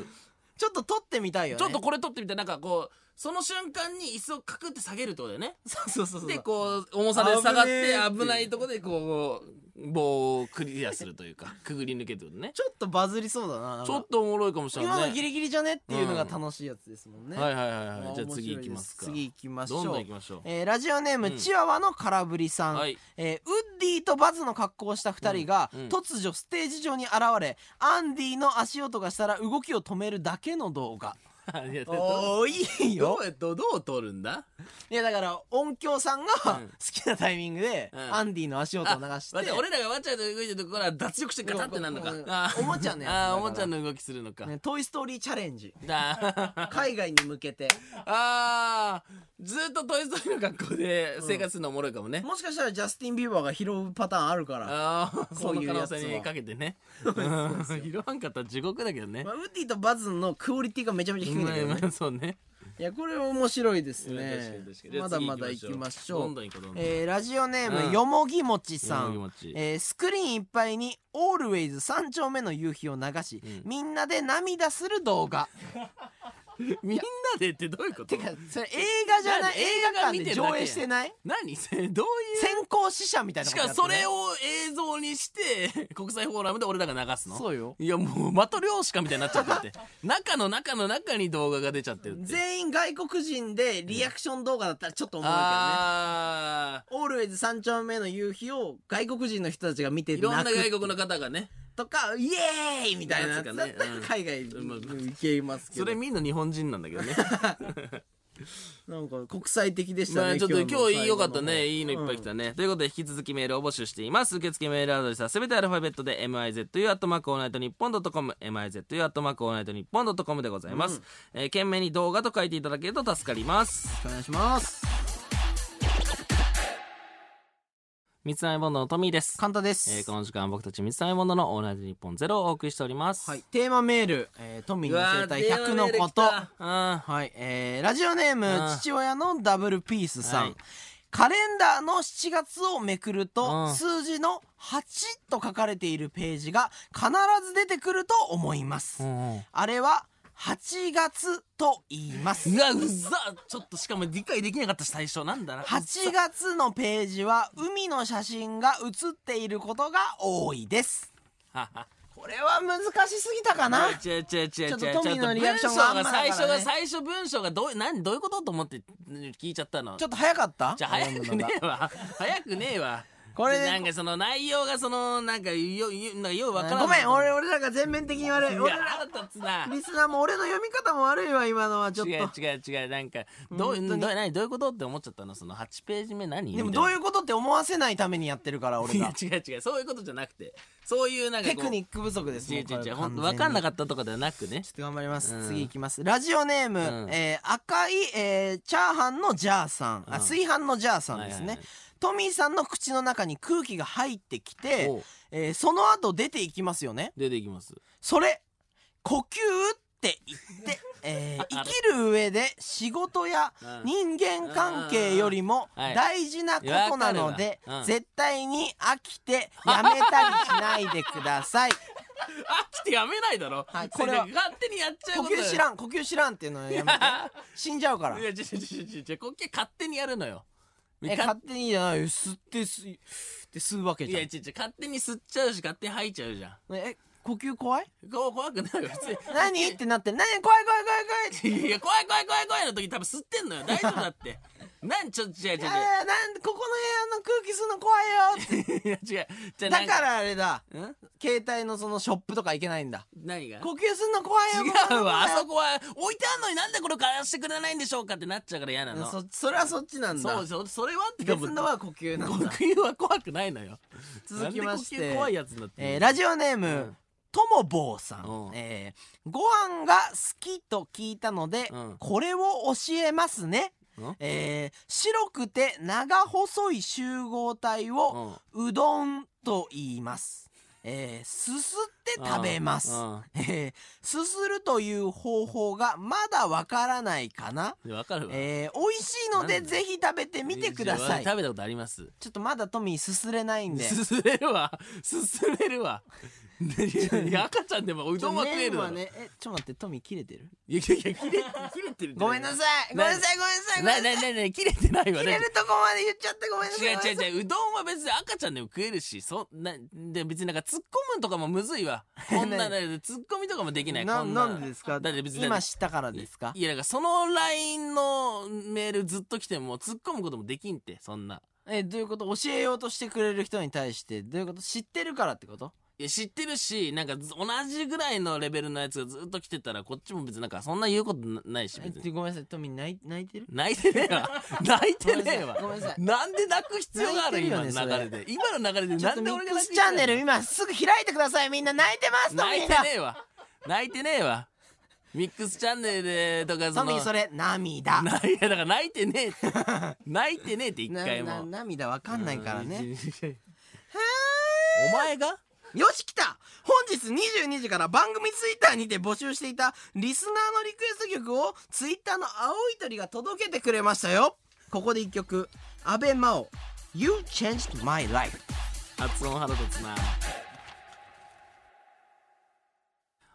ちょっと撮ってみたいよね。ちょっとこれ撮ってみてなんかこうその瞬間に椅子をカクって下げるってことだよね。そうそうそうそう。でこう重さで下がって危ないとこでこう棒をクリアするというか くぐり抜けってことね。ちょっとバズりそうだなちょっとおもろいかもしれ今ない。ねのギリギリじゃねっていうのが楽しいやつですもんね、はいはいはいあはい。じゃあ次行きますか。次行きましょう。どんどん行きましょう。えーラジオネーム、うん。チワワの空振りさん、はい。えーウッディとバズの格好をした2人が、突如ステージ上に現れアンディの足音がしたら動きを止めるだけの動画いやどおーいいよ。うやどどう撮るんだ？いやだから音響さんが好うん。きなタイミングで、うん。アンディの足音を流して。待って俺らがわちゃわちゃ動いてるところは脱力してガタってなるのか。うんあー。おもちゃのやつだからあーおもちゃの動きするのか。ねトイ・ストーリーチャレンジ。だ。海外に向けて。あーずっとトイ・ストーリーの格好で生活するのおもろいかもね、もしかしたらジャスティン・ビーバーが拾うパターンあるから。ああこ そういう可能性にかけてね。うん 拾わんかったら地獄だけどね。まあ、ウッディとバズのクオリティがめちゃめちゃ低いんだけどね。まあそうね。いやこれ面白いです確かねに確かに。まだまだ行きましょどんうどん行こうどんどん。えーラジオネーム、うん。よもぎもちさん。よもぎもち。えースクリーンいっぱいに「オールウェイズ三丁目の夕日」を流し、うん。みんなで涙する動画 みんなでってどういうこと？てかそれ映画じゃない？映画館で上映してない？何？それどういう？先行死者みたいなしことやってないかもそれを映像にして 国際フォーラムで俺らが流すの？そうよ。いやもう的漁師かみたいになっちゃって。って中の中の中に動画が出ちゃってるって。全員外国人でリアクション動画だったらちょっと思うけどね。あオー。ルウェイズ三丁目の夕日を外国人の人たちが見てーいろんな泣く外国の方がねとかイエーイみたいなやつがね。うん。海外うん行けますけど。それみんな日本人なんだけどね。なんか国際的でしたね、まあちょっと今の日良かったね。いいのいっぱい来たね、ということで引き続きメールを募集しています。受付メールアドレスはすべてアルファベットで mizu アットマークオールナイトニッポンドットコム mizu アットマークオールナイトニッポンドットコムでございます、えー懸命に動画と書いていただけると助かります。お願いします水溜りボンドのトミーです。カンタです、えーこの時間は僕たち水溜りボンドのオールナイトニッポンゼロをお送りしております。はい、テーマメール、えー、トミーに教えたい100のこと。あはい、えー、ラジオネームうん。父親のダブルピースさん、はい。カレンダーの7月をめくると、うん。数字の8と書かれているページが必ず出てくると思います、うんうん。あれは8月と言います。うわうざ。ちょっとしかも理解できなかったし最初。なんだな。8月のページは海の写真が写っていることが多いです。これは難しすぎたかな。違う違う違う違う。ちょっとトミーのリアクションがあんまだからね。最初が最初文章がどう何どういうことと思って聞いちゃった？のちょっと早かった？じゃあ早くねえわ。早くねえわこれでなんかその内容がそのなんかよよなんかようわからんごめん俺俺らが全面的に悪い。い俺らつな。リスナーも俺の読み方も悪いわ今のはちょっ違うと違う違う。なんかどうどう何どういうことって思っちゃったの？その8ページ目何？でもどうういうことって思わせないためにやってるから俺が 違う違う。そういうことじゃなくて。そういうなんかテクニック不足です違う違う違う分かんな完かったとかではなくね。ちょっと頑張ります、うん。次いきます。ラジオネーム、うん。えー赤い、えーチャーハンのジャーさん、あうん。炊飯のジャーさんですね、はいはいはいトミーさんの口の中に空気が入ってきてえーその後出ていきますよね。出ていきます。それ呼吸って言って、えー生きる上で仕事やうん。人間関係よりもはい。大事なことなのでわかるわ。うん。絶対に飽きてやめたりしないでください。飽きてやめないだろ、はいこれは勝手にやっちゃう呼吸知らん呼吸知らんっていうのはやめて。死んじゃうから。いや違う違う違う呼吸勝手にやるのよ。かえ勝手にじゃないよ。吸って吸いって吸うわけいじゃん。や違う違う。勝手に吸っちゃうし勝手に吐いちゃうじゃん。え呼吸怖い？こう怖くないよ普通 何？ってなって。何？怖い怖い怖い怖い。にいや怖い怖い怖い怖いの時多分吸ってんのよ。大丈夫だって なんちょっと違う違う違う。いやいやなんでここの部屋の空気吸うの怖いよって。いや違う。じゃあだからあれだ。ん？携帯のそのショップとか行けないんだ。何が？呼吸すんの怖いよ違うわ。あそここは置いてあんのになんでこれ返してくれないんでしょうかってなっちゃうから嫌なの。そそれはそっちなんだ。そうそうそれはって別のは呼吸なんだ。呼吸は怖くないのよ。続きまして。呼吸怖いやつになってえーラジオネーム、うん。ともぼうさん、うん。えーご飯が好きと聞いたので、うん。これを教えますね、うんえー白くて長細い集合体をうどんと言います、えーすすって食べます、えーすするという方法がまだわからないかな、わかるわ。えー美味しいのでぜひ食べてみてください。食べたことあります。ちょっとまだトミーすすれないんで。すすれるわ。すすれるわ いや赤ちゃんでもうどんは食えるだろ。ねえちょっと待ってトミー切れてる？いやいや切れ切れてるごめんなさいごめんなさいごめんなさいごめんなさい。なななな切れてないわ。切れるとこまで言っちゃってごめんなさい。違う違う違ううどんは別に赤ちゃんでも食えるしそなで別になんか突っ込むとかもむずいわ。こんなの突っ込みとかもできないなななんでですか？だって別に今知ったからですか？いやなんかその LINE のメールずっと来ても突っ込むこともできんってそんな。えどういうこと？教えようとしてくれる人に対してどういうこと？知ってるからってこと？いや知ってるしなんかず同じぐらいのレベルのやつがずっと来てたらこっちも別になんかそんな言うことなないしえ別に。ごめんなさい。トミー泣い泣いてる？泣いてねえわ泣いてねえわごめんなさい。なんで泣く必要がある今の流れで？今の流れでなんで俺が泣くチャンネル今すぐ開いてください。みんな泣いてますトミ泣いてねえわ。泣いてねえわ。ミックスチャンネルでとかそのトミーそれ涙。ないや だから泣いてねえ泣いてねえって一回も。涙わかんないからね。お前が？よし来た。本日22時から番組ツイッターにて募集していたリスナーのリクエスト曲をツイッターの青い鳥が届けてくれましたよ。ここで一曲。阿部真央 You changed my life 発音腹立つな。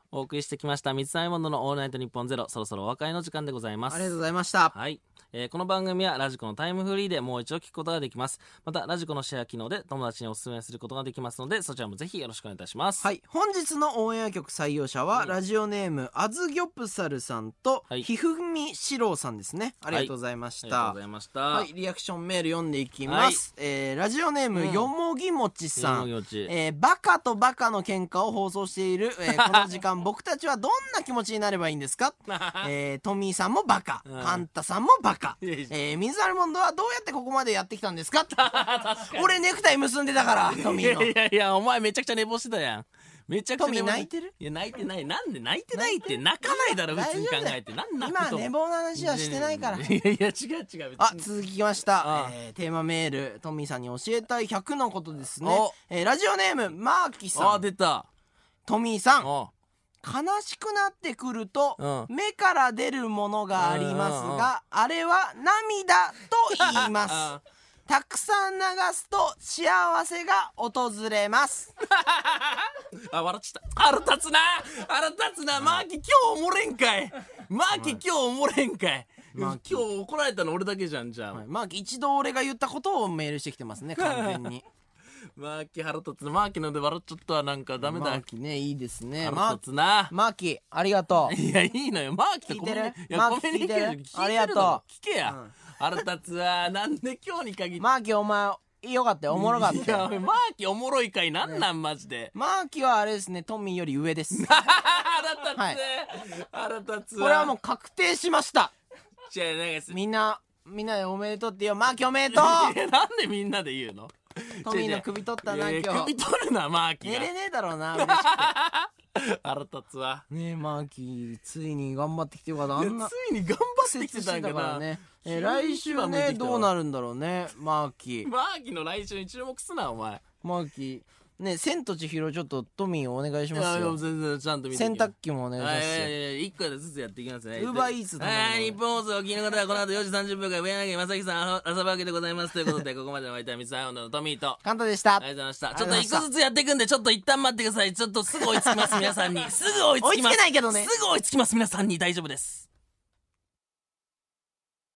お送りしてきました三つ編み物のオールナイトニッポンゼロそろそろお別れの時間でございます。ありがとうございました。はい、えーこの番組はラジコのタイムフリーでもう一度聞くことができます。またラジコのシェア機能で友達にお勧めすることができますのでそちらもぜひよろしくお願いいたします。はい。本日のオンエア曲採用者は、うんラジオネームあずぎょぷさるさんと、はい。ひふみしろうさんですね。ありがとうございました、ありがとうございました。はい、リアクションメール読んでいきます。えーラジオネーム、うん。よもぎもちさん。えーバカとバカの喧嘩を放送している、えー この時間、僕たちはどんな気持ちになればいいんですか？えートミーさんもバカ、うん。パンタさんもバカ。いやいや。えー水アルモンドはどうやってここまでやってきたんですか？俺ネクタイ結んでたから、トミーのい。やいやお前めちゃくちゃ寝坊してたやん。めちゃくちゃトミ泣いてる？いや泣いてない。なんで泣いてないって泣かないだろ普通に考えて。な泣くと今寝坊の話はしてないから。いやいや違う違うあ続きました。ああ。えーテーマメールトミーさんに教えたい100のことですね。お、えーラジオネームマーキさあん出た。トミーさん。お悲しくなってくると、うん。目から出るものがありますが、あれは涙と言います。あ たくさん流すと幸せが訪れます。あ笑っちゃった。腹立つな。腹立つな。マーキ今日おもれんかい。マーキ今日おもれんかい。マーキ今日怒られたの俺だけじゃんじゃあ、まあ一度俺が言ったことをメールしてきてますね完全に マーキ腹立つな。マーキので笑っちゃった。わなんかダメだ。マーキねいいですね。腹マー立つな。マーキありがとう。いやいいのよ。マーキーキコミュニケーション聞いてるありがとう。聞けや、うん。腹立つわ。なんで今日に限って。マーキお前よかったよ。おもろかったいやよマーキおもろいかいなんなんマジで。マーキはあれですねトミーより上です。腹立つ、はい。腹立つわ。これはもう確定しました。みんなみんなでおめでとうって言おうマーキおめでとう。なんでみんなで言うの？トミーの首取ったな今日。首取るなマーキが。寝れねえだろうな 嬉しくて。腹立つわ。ねえマーキーついに頑張ってきてよかったあんなついに頑張ってきてたんかなね、えー来週向いてきたわ。ねどうなるんだろうねマーキー。マーキの来週に注目すなお前。マーキーねえ千と千尋ちょっとトミーお願いしますよ全然ちゃんと見て洗濯機もお願いしますよはいいやいや一個ずつやっていきますね。ウーバーイーツはい、日本放送をお聞きの方はこの後4時30分から上柳正樹さん朝番組でございます。ということで、ここまでのお相手は三つアイオンのトミーと。カンタでしたありがとうございました。ちょっと一個ずつやっていくんで、ちょっと一旦待ってください。ちょっとすぐ追いつきます、皆さんに。すぐ追いつきます。追いつけないけどねすぐ追いつきます、皆さんに。大丈夫です。